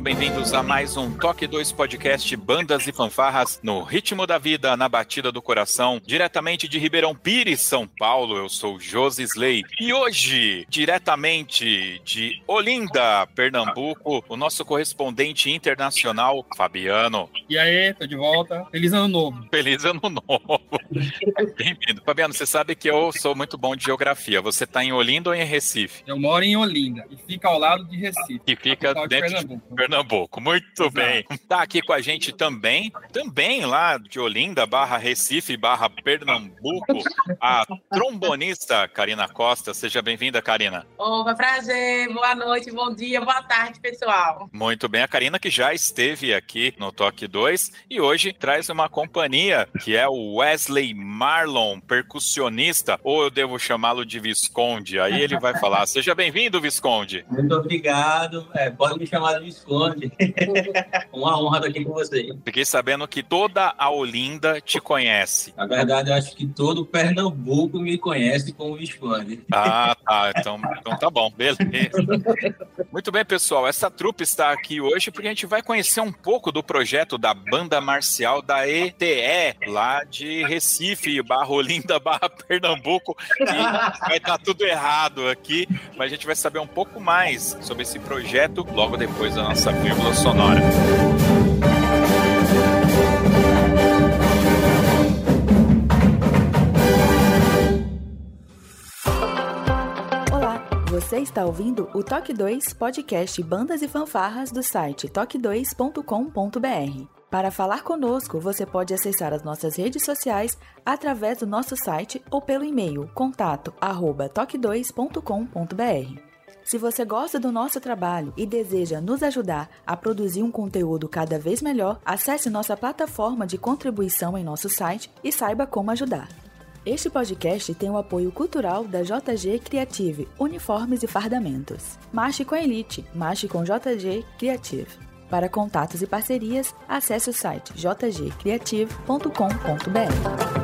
Sejam bem-vindos a mais um Toque 2 Podcast Bandas e Fanfarras no ritmo da vida, na batida do coração, diretamente de Ribeirão Pires, São Paulo. Eu sou Josi Slay e hoje, diretamente de Olinda, Pernambuco, o nosso correspondente internacional, Fabiano. E aí, tô de volta. Feliz ano novo. Feliz ano novo. Bem-vindo. Fabiano, você sabe que eu sou muito bom de geografia. Você tá em Olinda ou em Recife? Eu moro em Olinda e fica ao lado de Recife. Que fica capital de dentro Pernambuco. de Pernambuco. Muito Exato. bem. Tá aqui com a gente também, também lá de Olinda, barra Recife, barra Pernambuco, a trombonista Karina Costa. Seja bem-vinda, Karina. Opa, prazer, boa noite, bom dia, boa tarde, pessoal. Muito bem, a Karina que já esteve aqui no Toque 2 e hoje traz uma companhia que é o Wesley Marlon, percussionista, ou eu devo chamá-lo de Visconde. Aí ele vai falar. Seja bem-vindo, Visconde. Muito obrigado. É, pode me chamar de Visconde. Uma honra estar aqui com vocês. Fiquei sabendo que toda a Olinda te conhece. Na verdade, eu acho que todo Pernambuco me conhece como Visconde. Ah, tá. Então, então tá bom, beleza. Muito bem, pessoal. Essa trupe está aqui hoje porque a gente vai conhecer um pouco do projeto da banda marcial da ETE, lá de Recife, barra Olinda, barra Pernambuco. E vai estar tudo errado aqui, mas a gente vai saber um pouco mais sobre esse projeto logo depois da nossa vírgula sonora. Olá, você está ouvindo o Toque 2 podcast Bandas e Fanfarras do site toque2.com.br. Para falar conosco, você pode acessar as nossas redes sociais através do nosso site ou pelo e-mail contato arroba toque2.com.br. Se você gosta do nosso trabalho e deseja nos ajudar a produzir um conteúdo cada vez melhor, acesse nossa plataforma de contribuição em nosso site e saiba como ajudar. Este podcast tem o apoio cultural da JG Creative, Uniformes e Fardamentos. Marche com a Elite, marche com JG Creative. Para contatos e parcerias, acesse o site jgcreative.com.br.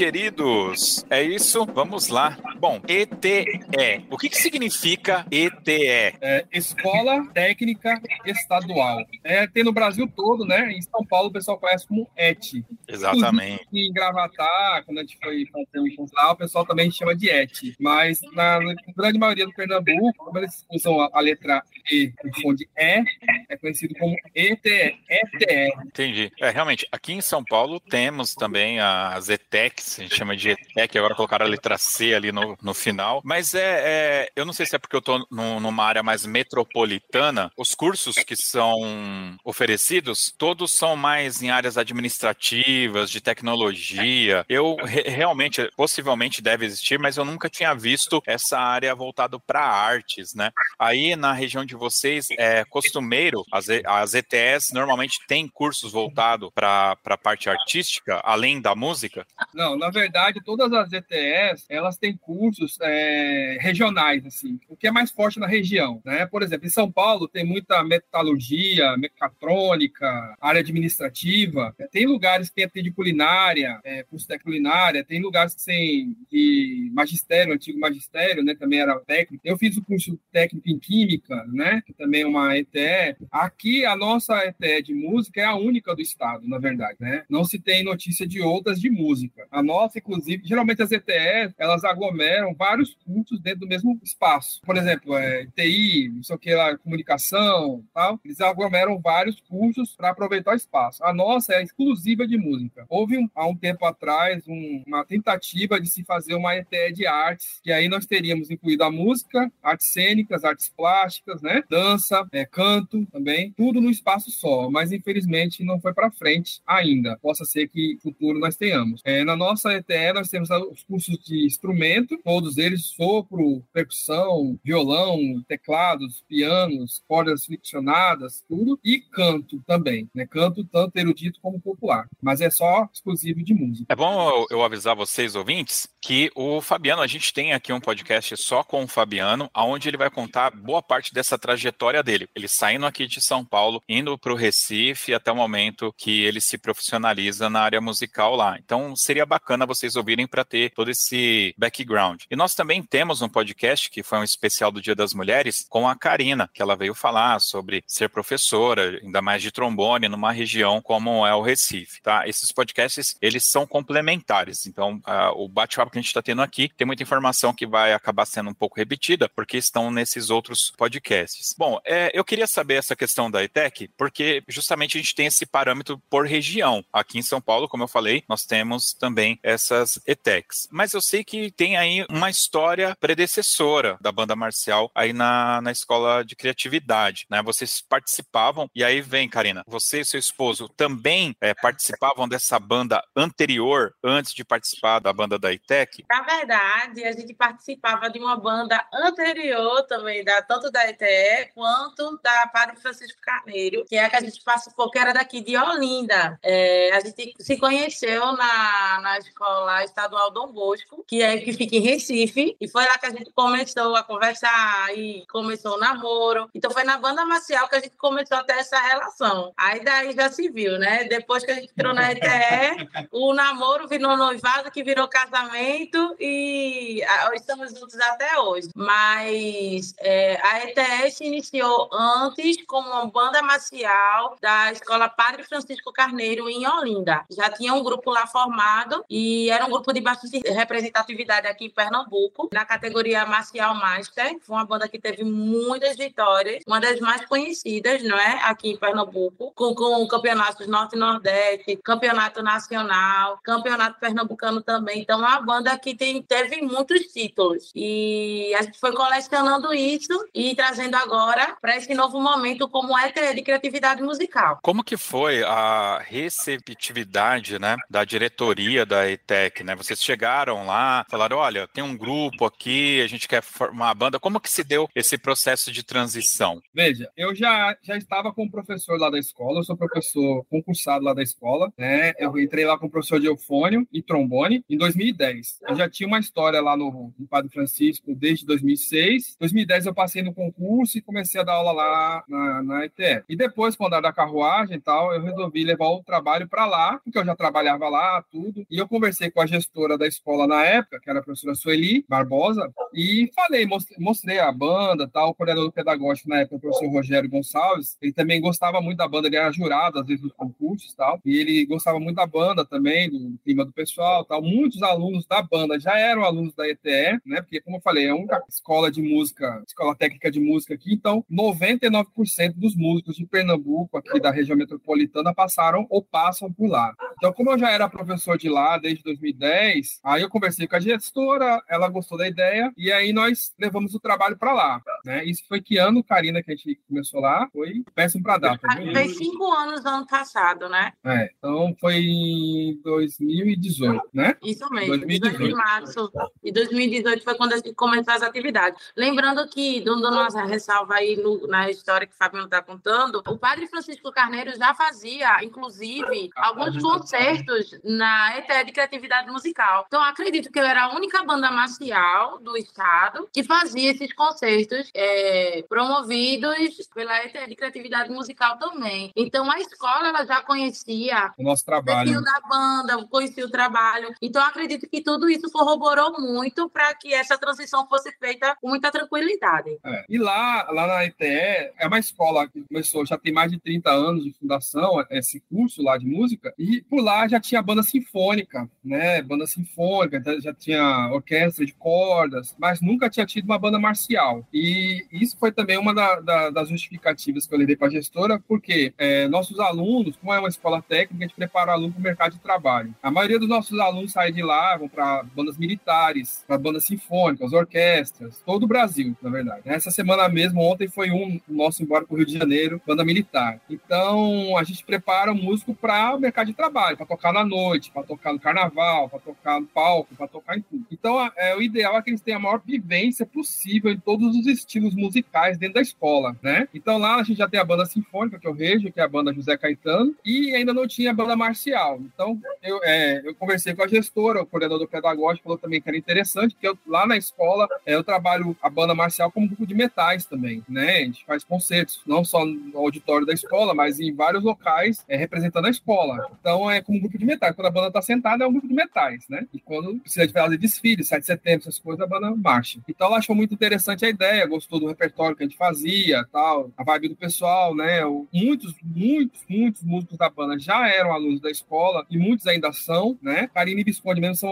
queridos. É isso. Vamos lá. Bom, ETE. O que, que significa ETE? É, Escola Técnica Estadual. É, tem no Brasil todo, né? Em São Paulo o pessoal conhece como ET. Exatamente. E em Gravatar, quando a gente foi fazer um curso lá, o pessoal também chama de ET. Mas na, grande maioria do Pernambuco, como eles usam a, a letra E no som de E, é conhecido como ETE. ETE. Entendi. É, realmente, aqui em São Paulo temos também as ETECs, a gente chama de ETEC, agora colocaram a letra C ali no, no final. Mas é, é, eu não sei se é porque eu num- numa área mais metropolitana, os cursos que são oferecidos, todos são mais em áreas administrativas, de tecnologia. Eu re- realmente, possivelmente deve existir, mas eu nunca tinha visto essa área voltada para artes, né? Aí na região de vocês é costumeiro, as, as ETS normalmente têm cursos voltados para a parte artística, além da música? Não, na verdade, todas as ETS, elas têm cursos é, regionais, assim, o que é mais forte na região, né? Por exemplo, em São Paulo tem muita metalurgia, mecatrônica, área administrativa, tem lugares que tem de culinária, é, curso de culinária, tem lugares que tem de magistério, antigo magistério, né? Também era técnico. Eu fiz o curso técnico em química, né? Que também é uma ETE. Aqui, a nossa ETE de música é a única do estado, na verdade, né? Não se tem notícia de outras de música. A nossa, inclusive, geralmente as ETEs, elas aglomeram tiveram vários cursos dentro do mesmo espaço. Por exemplo, é, TI, não sei o que lá, comunicação, tal. Eles aglomeram vários cursos para aproveitar o espaço. A nossa é exclusiva de música. Houve um, há um tempo atrás um, uma tentativa de se fazer uma ETE de artes, que aí nós teríamos incluído a música, artes cênicas, artes plásticas, né? Dança, é, canto também, tudo no espaço só. Mas infelizmente não foi para frente ainda. Possa ser que futuro nós tenhamos. É, na nossa ETE nós temos os cursos de instrumento, todos eles sopro, percussão, violão, teclados, pianos, cordas friccionadas, tudo, e canto também, né? Canto tanto erudito como popular, mas é só exclusivo de música. É bom eu avisar vocês, ouvintes, que o Fabiano, a gente tem aqui um podcast só com o Fabiano, onde ele vai contar boa parte dessa trajetória dele. Ele saindo aqui de São Paulo, indo para o Recife até o momento que ele se profissionaliza na área musical lá. Então seria bacana vocês ouvirem para ter todo esse background. E nós também temos um podcast que foi um especial do Dia das Mulheres com a Karina, que ela veio falar sobre ser professora, ainda mais de trombone, numa região como é o Recife, tá? Esses podcasts, eles são complementares. Então, uh, o bate-papo que a gente está tendo aqui tem muita informação que vai acabar sendo um pouco repetida, porque estão nesses outros podcasts. Bom, é, eu queria saber essa questão da ETEC, porque justamente a gente tem esse parâmetro por região. Aqui em São Paulo, como eu falei, nós temos também essas ETECs. Mas eu sei que tem aí uma história predecessora da banda marcial aí na, na escola de criatividade, né? Vocês participavam, e aí vem, Karina, você e seu esposo também é, participavam dessa banda anterior, antes de participar da banda da ITEC? Na verdade, a gente participava de uma banda anterior também, da, tanto da ITE quanto da Padre Francisco Carneiro, que é a que a gente participou, que era daqui de Olinda. É, a gente se conheceu na, na escola estadual Dom Bosco, que é que fica em Recife, e foi lá que a gente começou a conversar e começou o namoro. Então foi na banda marcial que a gente começou a ter essa relação. Aí daí já se viu, né? Depois que a gente entrou na ETE, o namoro virou noivado, que virou casamento e estamos juntos até hoje. Mas é, a ETE se iniciou antes como uma banda marcial da Escola Padre Francisco Carneiro em Olinda. Já tinha um grupo lá formado e era um grupo de bastante representatividade aqui Pernambuco, na categoria Marcial Master. Foi uma banda que teve muitas vitórias, uma das mais conhecidas, não é? Aqui em Pernambuco, com, com campeonatos Norte e Nordeste, campeonato nacional, campeonato pernambucano também. Então, é uma banda que tem, teve muitos títulos. E a gente foi colecionando isso e trazendo agora para esse novo momento como é de criatividade musical. Como que foi a receptividade, né, da diretoria da ETEC, né? Vocês chegaram lá, falaram, olha, tem um grupo aqui, a gente quer formar a banda. Como que se deu esse processo de transição? Veja, eu já, já estava com o professor lá da escola, eu sou professor concursado lá da escola, né? Eu entrei lá com o professor de eufônio e trombone em 2010. Eu já tinha uma história lá no, no Padre Francisco desde 2006. 2010 eu passei no concurso e comecei a dar aula lá na, na. E depois, quando era da carruagem e tal, eu resolvi levar o trabalho para lá, porque eu já trabalhava lá, tudo. E eu conversei com a gestora da escola na época, que era a professora Sueli Barbosa, e falei, mostrei a banda, tal, o coordenador pedagógico na época, o professor Rogério Gonçalves, ele também gostava muito da banda, ele era jurado às vezes nos concursos, tal, e ele gostava muito da banda também, do clima do pessoal, tal. Muitos alunos da banda já eram alunos da ETE, né? Porque como eu falei, é a única escola de música, escola técnica de música aqui, então 99% dos músicos de Pernambuco, aqui da região metropolitana, passaram ou passam por lá. Então, como eu já era professor de lá desde 2010, aí eu conversei com a gestora, ela gostou da ideia e aí nós levamos o trabalho para lá. Né? Isso foi que ano, Karina, que a gente começou lá? Foi péssimo para data. Fez cinco anos ano passado, né? É, então foi em 2018, né? Isso mesmo, 2018. de março de 2018 foi quando a gente começou as atividades. Lembrando que, dando uma ressalva aí no, na história que o Fabiano está contando, o padre Francisco Carneiro já fazia, inclusive, alguns concertos na ETE de Criatividade Musical. Então, acredito que eu era a única banda marcial do estado que fazia esses concertos é, promovidos pela ETE de Criatividade Musical também. Então, a escola ela já conhecia o nosso trabalho. O da banda, conhecia o trabalho. Então, acredito que tudo isso corroborou muito para que essa transição fosse feita com muita tranquilidade. É. E lá, lá na ETE, é uma escola que começou, já tem mais de 30 anos de fundação, esse curso lá de música, e por lá já tinha banda sinfônica, né? Banda sinfônica, já tinha orquestra de cordas, mas nunca tinha tido uma banda marcial. E isso foi também uma da, da, das justificativas que eu levei para a gestora, porque é, nossos alunos, como é uma escola técnica, a gente prepara aluno para o mercado de trabalho. A maioria dos nossos alunos saem de lá, vão para bandas militares, para bandas sinfônicas, orquestras, todo o Brasil, na verdade. Essa semana mesmo, ontem foi um nosso embora para o Rio de Janeiro, banda militar. Então, a gente prepara o músico para o mercado de trabalho, para tocar na noite, para tocar no carnaval, para tocar no palco, para tocar em tudo. Então, é, o ideal é que eles tenham a maior vivência possível em todos os estilos musicais dentro da escola, né? Então, lá a gente já tem a banda sinfônica, que eu vejo, que é a banda José Caetano, e ainda não tinha a banda marcial. Então, eu, é, eu conversei com a gestora, o coordenador pedagógico falou também que era interessante, porque eu, lá na escola é, eu trabalho a banda marcial como grupo de metais também, né? A gente faz concertos, não só no auditório da escola, mas em vários locais é, representando a escola. Então, é como um grupo de metais. Quando a banda está sentada, é um grupo de metais, né? E quando precisa de fazer desfile, 7 de setembro, essas coisas, a banda marcha. Então, ela achou muito interessante a ideia, gostou do repertório que a gente fazia, tal, a vibe do pessoal, né? Muitos, muitos, muitos músicos da banda já eram alunos da escola e muitos ainda são, né? Karine e Visconde mesmo são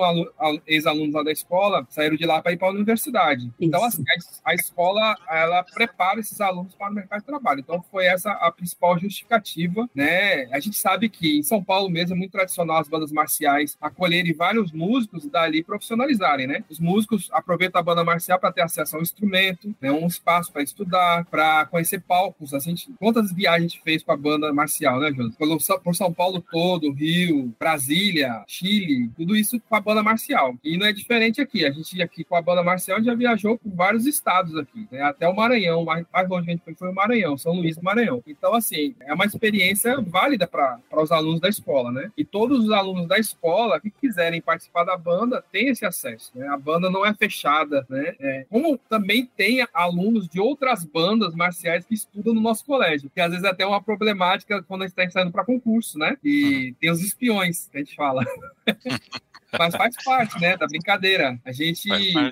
ex-alunos lá da escola, saíram de lá para ir para a universidade. Então, assim, a, a, escola, ela prepara esses alunos para o mercado de trabalho. Então, foi essa a principal justificativa, né? A gente sabe que em São Paulo mesmo é muito tradicional as bandas marciais acolherem vários músicos e dali profissionalizarem, né? Os músicos aproveitam a banda marcial para ter acesso ao instrumento, né? Um espaço para estudar, para conhecer palcos. A gente, quantas viagens a gente fez com a banda marcial, né, Jonas? Por São Paulo todo, Rio, Brasília, Chile, tudo isso com a banda marcial. E não é diferente aqui. A gente aqui com a banda marcial já viajou por vários estados aqui, né? Até o Maranhão, mais, mais longe a gente foi, foi o Maranhão, São Luís do Maranhão. Então, assim, é uma experiência válida para os alunos da escola, né? E todos os alunos da escola que quiserem participar da banda têm esse acesso, né? A banda não é fechada, né? É, como também tem alunos de outras bandas marciais que estudam no nosso colégio, que às vezes é até uma problemática quando a gente está saindo para concurso, né? E tem os espiões, que a gente fala. Mas faz parte, né, da brincadeira. A gente,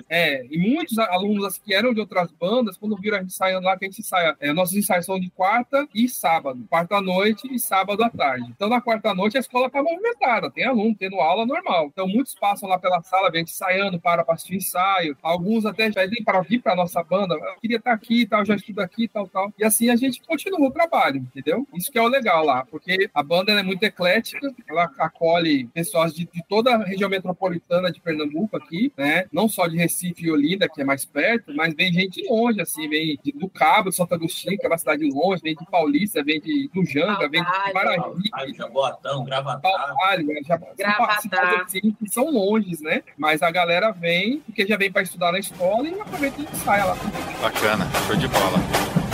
é, e muitos alunos que eram de outras bandas, quando viram a gente saindo lá, que a gente saia, é, nossos ensaios são de quarta e sábado, quarta noite e sábado à tarde. Então, na quarta noite, a escola tá movimentada, tem aluno tendo aula normal. Então, muitos passam lá pela sala, vem ensaiando, para para assistir ensaio. Alguns até já vêm para vir para nossa banda, eu queria estar tá aqui, tal, já estudo aqui, tal, tal. E assim a gente continua o trabalho, entendeu? Isso que é o legal lá, porque a banda é muito eclética, ela acolhe pessoas de, de toda a região região metropolitana de Pernambuco aqui, né? Não só de Recife e Olinda, que é mais perto, mas vem gente longe, assim, vem do Cabo, de Santo Agostinho, que é uma cidade longe, vem de Paulista, vem de Lujanga, vem de Maravilha. Jaboatão, Gravatá. Né? já, Gravatá. Assim, que são longes, né? Mas a galera vem, porque já vem para estudar na escola e aproveita e sai lá. Bacana, show de bola.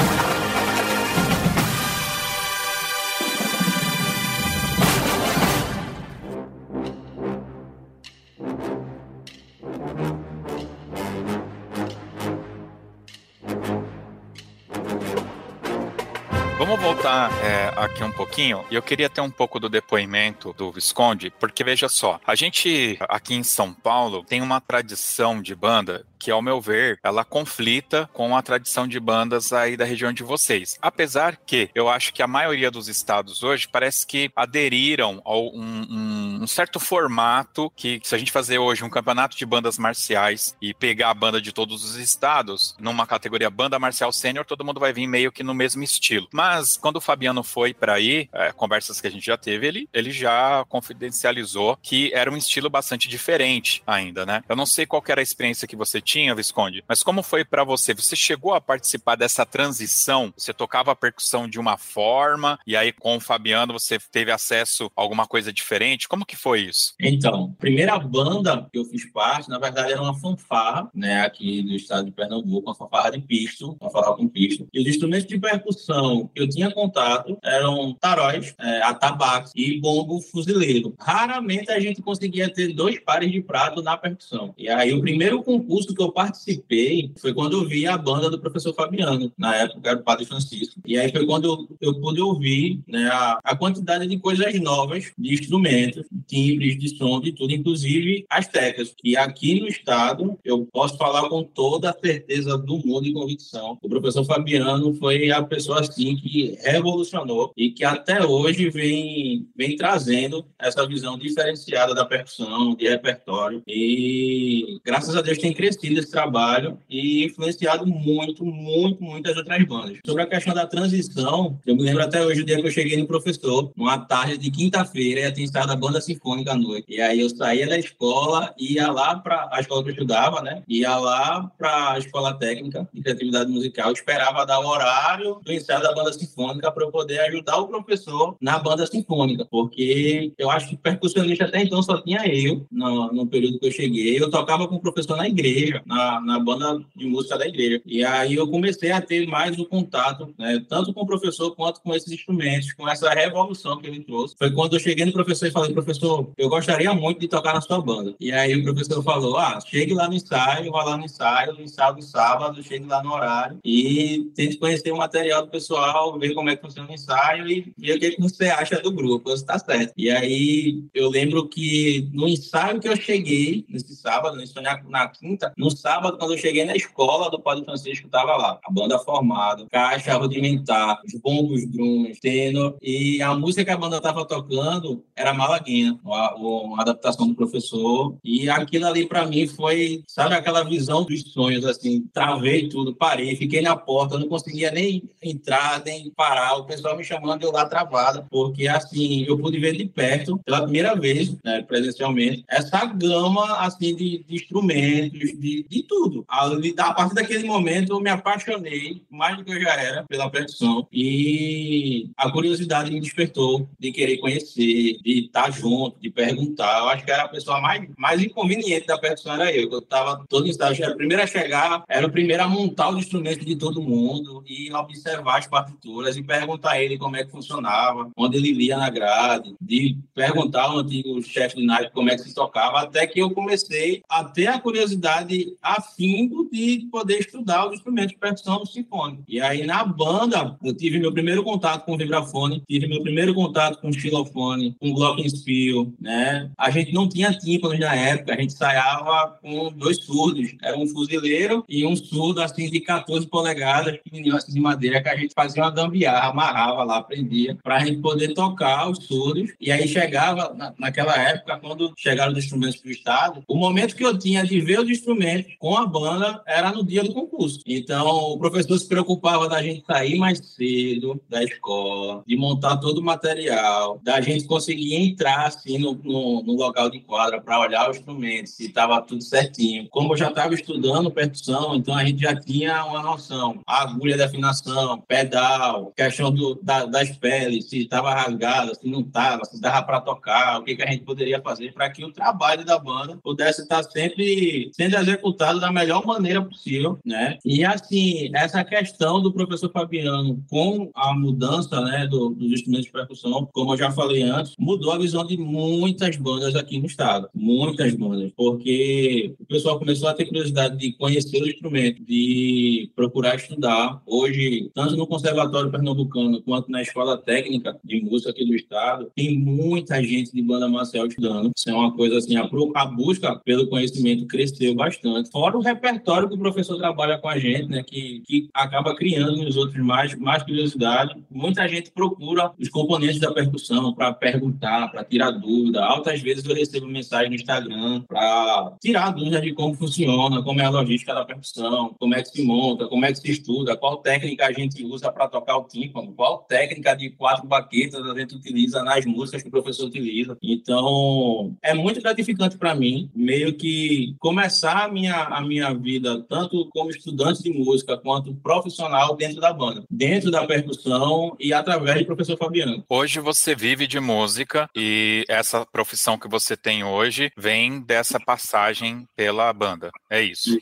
Vamos voltar é, aqui um pouquinho. Eu queria ter um pouco do depoimento do Visconde, porque veja só, a gente aqui em São Paulo tem uma tradição de banda que, ao meu ver, ela conflita com a tradição de bandas aí da região de vocês. Apesar que eu acho que a maioria dos estados hoje parece que aderiram a um, um, um, certo formato que, se a gente fazer hoje um campeonato de bandas marciais e pegar a banda de todos os estados numa categoria banda marcial sênior, todo mundo vai vir meio que no mesmo estilo. Mas quando o Fabiano foi para aí, é, conversas que a gente já teve, ele, ele já confidencializou que era um estilo bastante diferente ainda, né? Eu não sei qual era a experiência que você tinha tinha, Visconde, mas como foi para você? Você chegou a participar dessa transição? Você tocava a percussão de uma forma e aí com o Fabiano você teve acesso a alguma coisa diferente? Como que foi isso? Então, primeira banda que eu fiz parte, na verdade, era uma fanfarra, né, aqui do estado de Pernambuco, uma fanfarra de pisto, uma fanfarra com pisto. E os instrumentos de percussão que eu tinha contato eram taróis, é, atabaques e bombo fuzileiro. Raramente a gente conseguia ter dois pares de prato na percussão. E aí o primeiro concurso que eu participei foi quando eu vi a banda do professor Fabiano, na época era o Padre Francisco. E aí foi quando eu, eu pude ouvir né, a, a quantidade de coisas novas, de instrumentos, timbres de som, de tudo, inclusive as teclas. E aqui no estado, eu posso falar com toda a certeza do mundo e convicção. O professor Fabiano foi a pessoa assim que revolucionou e que até hoje vem, vem trazendo essa visão diferenciada da percussão, de repertório. E graças a Deus tem crescido esse trabalho e influenciado muito, muito, muitas outras bandas. Sobre a questão da transição, eu me lembro até hoje o dia que eu cheguei no professor, numa tarde de quinta-feira, ia ter estado a banda sinfônica à noite. E aí eu saía da escola, ia lá para a escola que eu estudava, né? Ia lá para a escola técnica de criatividade musical, esperava dar o horário do ensaio da banda sinfônica para eu poder ajudar o professor na banda sinfônica, porque eu acho que percussionista até então só tinha eu no, no período que eu cheguei. Eu tocava com o professor na igreja, na, na banda de música da igreja. E aí eu comecei a ter mais o contato, né, tanto com o professor quanto com esses instrumentos, com essa revolução que ele trouxe. Foi quando eu cheguei no professor e falei, professor, eu gostaria muito de tocar na sua banda. E aí o professor falou, ah, chegue lá no ensaio, vá lá no ensaio, no ensaio do sábado, chegue lá no horário e tente conhecer o material do pessoal, ver como é que funciona o ensaio e ver o que, você acha do grupo. Você tá certo. E aí eu lembro que no ensaio que eu cheguei, nesse sábado, no ensaio na quinta, no sábado, quando eu cheguei na escola do Padre Francisco, tava lá, a banda formada, caixa rudimentar, os bombos, drums, tenor, e a música que a banda tava tocando era Malaguinha, uma, uma adaptação do professor, e aquilo ali para mim foi, sabe, aquela visão dos sonhos, assim, travei tudo, parei, fiquei na porta, não conseguia nem entrar, nem parar, o pessoal me chamando, eu lá travada, porque assim, eu pude ver de perto, pela primeira vez, né, presencialmente, essa gama, assim, de, de instrumentos, de, de tudo. A, a partir daquele momento, eu me apaixonei, mais do que eu já era, pela percussão, e a curiosidade me despertou de querer conhecer, de estar junto, de perguntar. Eu acho que era a pessoa mais, mais inconveniente da percussão, era eu, eu estava todo estágio, era o primeiro a chegar, era o primeiro a montar os instrumentos de todo mundo, e observar as partituras, e perguntar a ele como é que funcionava, onde ele lia na grade, de perguntar ao antigo chefe de naipe como é que se tocava, até que eu comecei a ter a curiosidade afindo de poder estudar os instrumentos de percussão sinfônica. E aí, na banda, eu tive meu primeiro contato com o vibrafone, tive meu primeiro contato com o xilofone, com o glockenspiel, né? A gente não tinha tímpanos na época, a gente ensaiava com dois surdos. Era um fuzileiro e um surdo, assim, de 14 polegadas, pequenininho, assim, de madeira, que a gente fazia uma gambiarra, amarrava lá, prendia, para gente poder tocar os surdos. E aí chegava, na, naquela época, quando chegaram os instrumentos para o Estado, o momento que eu tinha de ver os instrumentos com a banda era no dia do concurso. Então, o professor se preocupava da gente sair mais cedo da escola, de montar todo o material, da gente conseguir entrar assim no, no, no local de quadra para olhar os instrumentos, se estava tudo certinho. Como eu já estava estudando percussão, então a gente já tinha uma noção. agulha de afinação, pedal, questão do, da, das peles, se estava rasgada, se não estava, se dava para tocar, o que, que a gente poderia fazer para que o trabalho da banda pudesse estar sempre sendo executado da melhor maneira possível, né? E assim, essa questão do professor Fabiano com a mudança, né, do, dos instrumentos de percussão, como eu já falei antes, mudou a visão de muitas bandas aqui no estado, muitas bandas, porque o pessoal começou a ter curiosidade de conhecer o instrumento, de procurar estudar. Hoje, tanto no Conservatório Pernambucano quanto na Escola Técnica de Música aqui do estado, tem muita gente de banda marcial estudando. Isso é uma coisa assim, a, a busca pelo conhecimento cresceu bastante. Fora o repertório que o professor trabalha com a gente, né, que, que acaba criando nos outros mais, mais curiosidade. Muita gente procura os componentes da percussão para perguntar, para tirar dúvida. Altas vezes eu recebo mensagem no Instagram para tirar dúvida de como funciona, como é a logística da percussão, como é que se monta, como é que se estuda, qual técnica a gente usa para tocar o tímpano, qual técnica de quatro baquetas a gente utiliza nas músicas que o professor utiliza. Então, é muito gratificante para mim, meio que começar a minha, a minha vida, tanto como estudante de música quanto profissional dentro da banda, dentro da percussão e através do professor Fabiano. Hoje você vive de música e essa profissão que você tem hoje vem dessa passagem pela banda. É isso.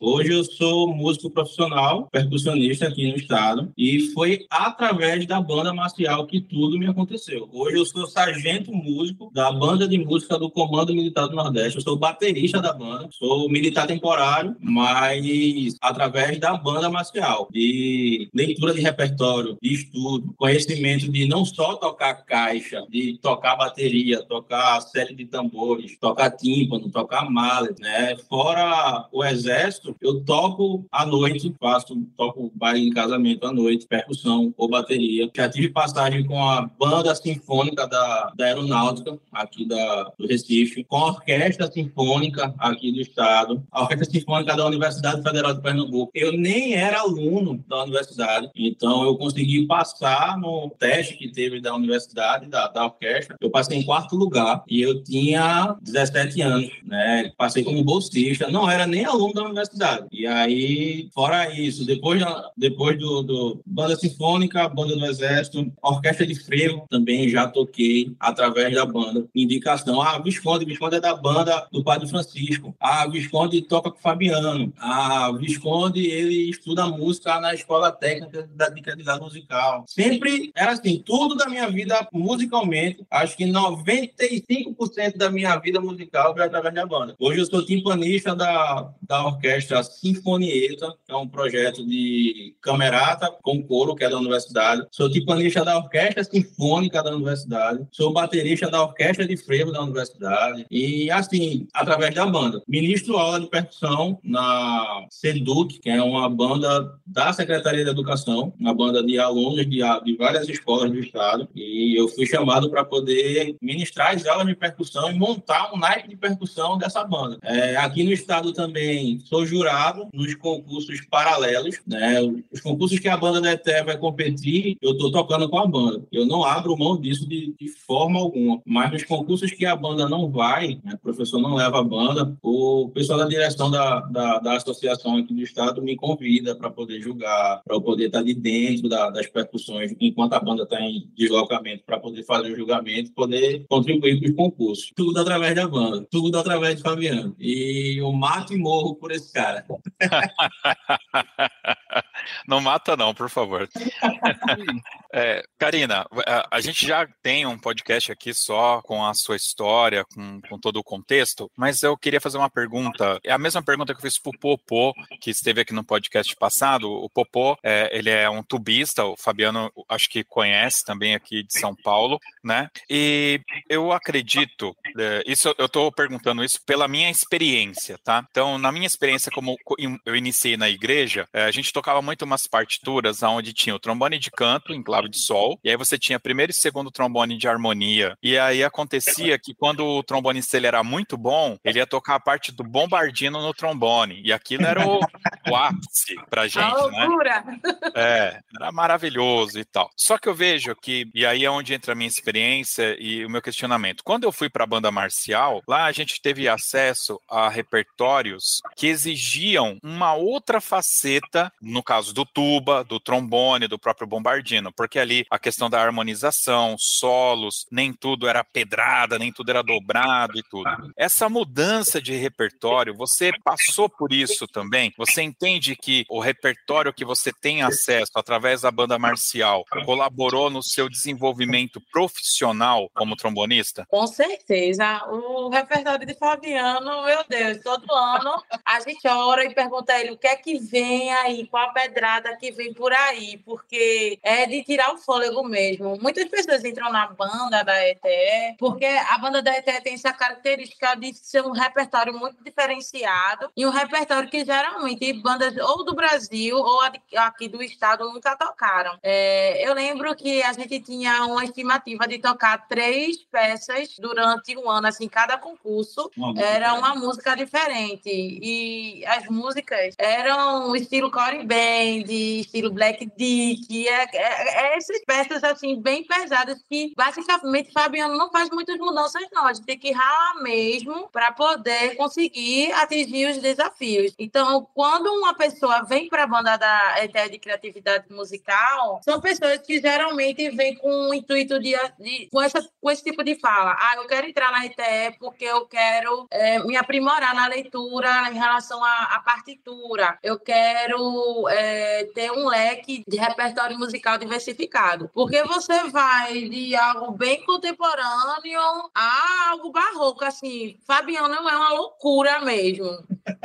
Hoje eu sou músico profissional, percussionista aqui no estado e foi através da banda marcial que tudo me aconteceu. Hoje eu sou sargento músico da banda de música do Comando Militar do Nordeste. Eu sou baterista da banda, sou militar militar temporário, mas através da banda marcial, de leitura de repertório, de estudo, conhecimento de não só tocar caixa, de tocar bateria, tocar série de tambores, tocar tímpano, tocar mallet, né? Fora o exército, eu toco à noite, faço, toco baile em casamento à noite, percussão ou bateria. Já tive passagem com a banda sinfônica da, da aeronáutica, aqui da, do Recife, com a orquestra sinfônica aqui do estado, a orquestra sinfônica da Universidade Federal de Pernambuco. Eu nem era aluno da universidade, então eu consegui passar no teste que teve da universidade, da, da orquestra. Eu passei em quarto lugar e eu tinha 17 anos, né? Passei como bolsista, não era nem aluno da universidade. E aí, fora isso, depois, depois do, do banda sinfônica, banda do exército, orquestra de frevo também já toquei através da banda. Indicação, ah, Visconde, Visconde é da banda do Padre Francisco. Ah, Visconde toca com Fabiano. Ah, Visconde, ele estuda música na Escola Técnica de Criatividade Musical. Sempre era assim, tudo da minha vida musicalmente, acho que 95% da minha vida musical foi através da banda. Hoje eu sou timpanista da, da orquestra Sinfonieta, que é um projeto de camerata com coro, que é da universidade. Sou timpanista da orquestra sinfônica da universidade. Sou baterista da orquestra de frevo da universidade. E assim, através da banda. Ministro aula percussão na SEDUC, que é uma banda da Secretaria de Educação, uma banda de alunos de, de várias escolas do estado. E eu fui chamado para poder ministrar as aulas de percussão e montar um naipe de percussão dessa banda. É, aqui no estado também sou jurado nos concursos paralelos, né? Os concursos que a banda da ETE vai competir, eu estou tocando com a banda. Eu não abro mão disso de, de forma alguma. Mas nos concursos que a banda não vai, né? o professor não leva a banda, o pessoal da direção da, da, da associação aqui do estado me convida para poder julgar, para eu poder estar tá de dentro da, das percussões enquanto a banda está em deslocamento, para poder fazer o julgamento, poder contribuir para os concursos. Tudo através da banda, tudo através de Fabiano. E eu mato e morro por esse cara. não mata não, por favor. É, Karina, a, gente já tem um podcast aqui só com a sua história, com, com, todo o contexto, mas eu queria fazer uma pergunta. É a mesma pergunta que eu fiz para o Popô, que esteve aqui no podcast passado. O Popô, é, ele é um tubista, o Fabiano acho que conhece também aqui de São Paulo, né? E eu acredito, é, isso eu estou perguntando isso pela minha experiência, tá? Então, na minha experiência, como eu iniciei na igreja, é, a gente tocava muito umas partituras onde tinha o trombone de canto, em clave de sol, e aí você tinha primeiro e segundo trombone de harmonia, e aí acontecia que quando o trombonista ele era muito bom, ele ia tocar a parte do bombardino no trombone, e aquilo era o, o ápice pra gente, a né? loucura. né? É, era maravilhoso e tal. Só que eu vejo que, e aí é onde entra a minha experiência e o meu questionamento. Quando eu fui para a banda marcial, lá a gente teve acesso a repertórios que exigiam uma outra faceta, no caso do tuba, do trombone, do próprio bombardino, porque ali a questão da harmonização, solos, nem tudo era pedrada, nem tudo era dobrado e tudo. Essa mudança de repertório, você passou por isso também? Você entende que o repertório que você tem acesso através da banda marcial colaborou no seu desenvolvimento profissional como trombonista? Com certeza. O repertório de Fabiano, meu Deus, todo ano a gente ora e pergunta a ele o que é que vem aí, qual a pedrada que vem por aí, porque é de tirar o fôlego mesmo. Muitas pessoas entram na banda da ETE, porque a banda da ETE tem essa característica de ser um repertório muito diferenciado e um repertório que geralmente bandas ou do Brasil ou aqui do estado nunca tocaram. É, eu lembro que a gente tinha uma estimativa de tocar três peças durante um ano, assim, cada concurso uma era uma música diferente. E as músicas eram estilo core band, estilo black dick, é, é, é essas peças assim bem pesadas que basicamente Fabiano não faz muitas mudanças não, a gente tem que ralar mesmo para poder conseguir atingir os desafios. Então, quando uma pessoa vem para a banda da ideia de criatividade musical, são pessoas que geralmente vêm com o intuito de, de com, essa, com esse tipo de fala. Ah, eu quero entrar na RTE porque eu quero é, me aprimorar na leitura em relação à, à partitura. Eu quero é, ter um leque de repertório musical diversificado. Porque você vai de algo bem contemporâneo a algo barroco, assim. Fabiano é uma loucura mesmo.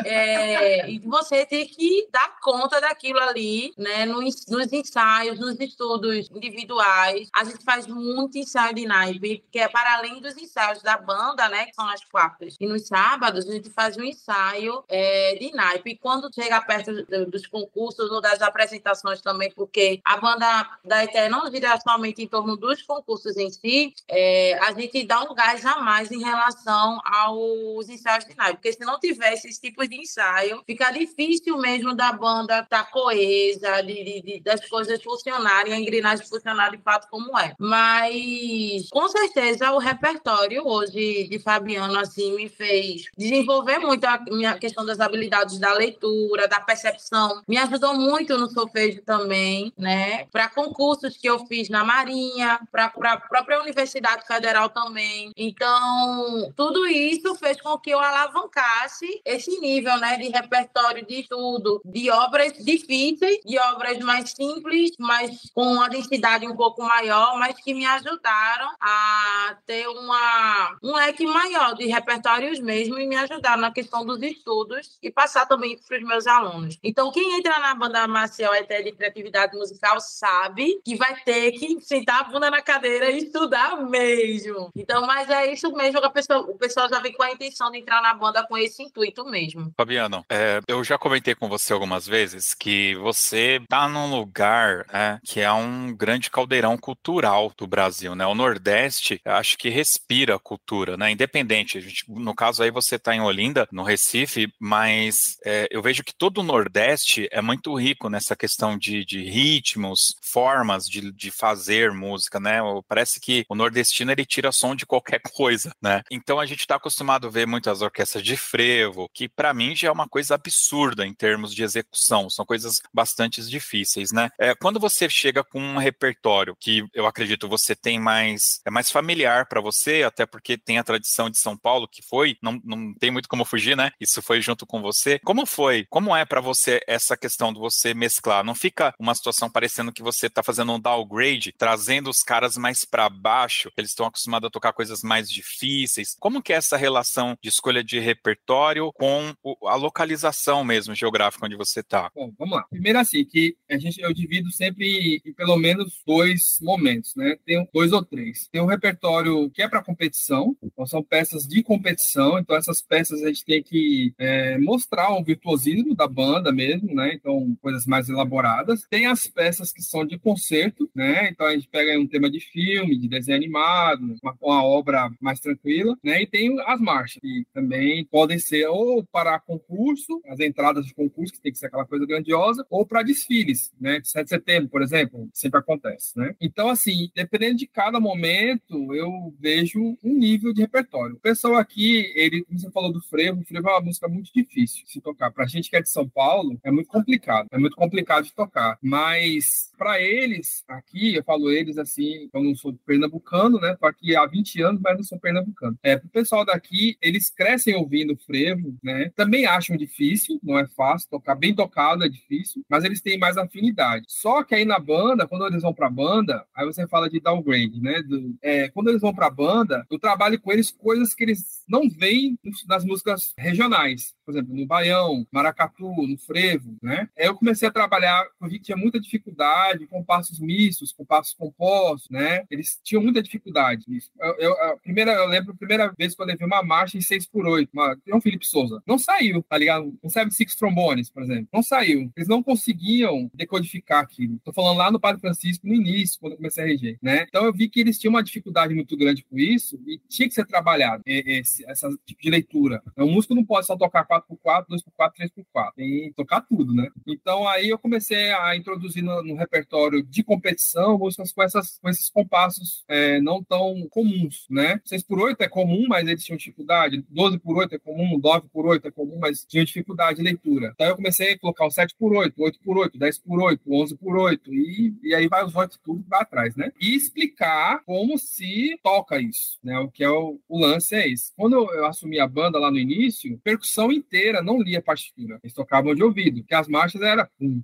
É, e você tem que dar conta daquilo ali, né? Nos, nos ensaios, nos estudos individuais. A gente faz muito ensaio de naipe, que é para além dos ensaios da banda, né? Que são nas quartas. E nos sábados, a gente faz um ensaio é, de naipe. E quando chega perto dos concursos ou das apresentações também, porque a banda da ETE não gira somente em torno dos concursos em si, é, a gente dá um gás a mais em relação aos ensaios de naipe. Porque se não tivesse esse tipo de ensaio, fica difícil mesmo da banda estar tá coesa, de, de, das coisas funcionarem, a engrenagem funcionar de fato como é. Mas, com certeza, o repertório hoje de Fabiano, assim, me fez desenvolver muito a minha questão das habilidades da leitura, da percepção. Me ajudou muito no solfejo também, né? Para concursos que eu fiz na Marinha, para a própria Universidade Federal também. Então, tudo isso fez com que eu alavancasse esse nível, né, de repertório de estudo, de obras difíceis, de obras mais simples, mas com uma densidade um pouco maior, mas que me ajudaram a ter uma, um leque maior de repertórios mesmo e me ajudaram na questão dos estudos e passar também para os meus alunos. Então, quem entra na banda marcial ET de criatividade musical sabe que vai ter que sentar a bunda na cadeira e estudar mesmo. Então, mas é isso mesmo que a pessoa, o pessoal já vem com a intenção de entrar na banda com esse intuito mesmo. Fabiano, é, eu já comentei com você algumas vezes que você tá num lugar né, que é um grande caldeirão cultural do Brasil, né? O Nordeste, acho que respira cultura, né? Independente, gente, no caso aí você tá em Olinda, no Recife, mas é, eu vejo que todo o Nordeste é muito rico nessa questão de, de ritmos, formas de, de fazer música, né? Parece que o nordestino ele tira som de qualquer coisa, né? Então a gente está acostumado a ver muitas orquestras de frevo, que para mim já é uma coisa absurda em termos de execução, são coisas bastante difíceis, né? É, quando você chega com um repertório que eu acredito você tem mais é mais familiar para você, até porque tem a tradição de São Paulo que foi, não, não tem muito como fugir, né? Isso foi junto com você. Como foi? Como é para você essa questão de você mesclar? Não fica uma situação parecendo que você está fazendo um downgrade, trazendo os caras mais para baixo, eles estão acostumados a tocar coisas mais difíceis. Como que é essa relação de escolha de repertório com a localização mesmo geográfica onde você está? Bom, vamos lá. Primeiro assim, que a gente eu divido sempre em pelo menos dois momentos, né? Tem dois ou três. Tem um repertório que é para competição, então são peças de competição, então essas peças a gente tem que é, mostrar o virtuosismo da banda mesmo, né? Então coisas mais elaboradas. Tem as peças que são de concerto, né? Então a gente pega um tema de filme, de desenho animado, uma, uma obra mais tranquila, né? E tem as marchas, que também podem ser ou para concurso, as entradas de concurso, que tem que ser aquela coisa grandiosa, ou para desfiles, né? 7 de setembro, por exemplo, sempre acontece, né? Então, assim, dependendo de cada momento, eu vejo um nível de repertório. O pessoal aqui, ele, como você falou do frevo, o frevo é uma música muito difícil de se tocar. Pra gente que é de São Paulo, é muito complicado, é muito complicado de tocar. Mas, para eles, aqui, eu falo eles assim, eu não sou pernambucano, né? Tô aqui há 20 anos, mas não sou pernambucano. É, pro pessoal daqui, eles crescem ouvindo frevo, né? Também acham difícil, não é fácil, tocar bem tocado é difícil, mas eles têm mais afinidade. Só que aí na banda, quando eles vão pra banda, aí você fala de downgrade, né? Do, é, quando eles vão pra banda, eu trabalho com eles coisas que eles não veem nas músicas regionais por exemplo, no Baião, Maracatu, no Frevo, né? Aí eu comecei a trabalhar, eu vi que tinha muita dificuldade com passos mistos, com passos compostos, né? Eles tinham muita dificuldade nisso. Eu, eu, a primeira, eu lembro a primeira vez que eu levei uma marcha em 6 por 8 uma, um Felipe Souza. Não saiu, tá ligado? Um 7 Six Trombones, por exemplo. Não saiu. Eles não conseguiam decodificar aquilo. Tô falando lá no Padre Francisco, no início, quando eu comecei a reger, né? Então eu vi que eles tinham uma dificuldade muito grande com isso e tinha que ser trabalhado esse, essa tipo de leitura. Então, o músico não pode só tocar 4x4, 2x4, 3x4. Tem tocar tudo, né? Então aí eu comecei a introduzir no, no repertório de competição músicas com, essas, com esses compassos é, não tão comuns, né? 6x8 é comum, mas eles tinham dificuldade. 12x8 é comum, 9x8 é comum, mas tinham dificuldade de leitura. Então eu comecei a colocar o 7x8, 8x8, 10x8, 11x8 e, e aí vai os votos tudo para trás, né? E explicar como se toca isso, né? O que é o, o lance é esse. Quando eu, eu assumi a banda lá no início, percussão em inteira não lia partitura. Eles tocavam de ouvido, que as marchas era pum,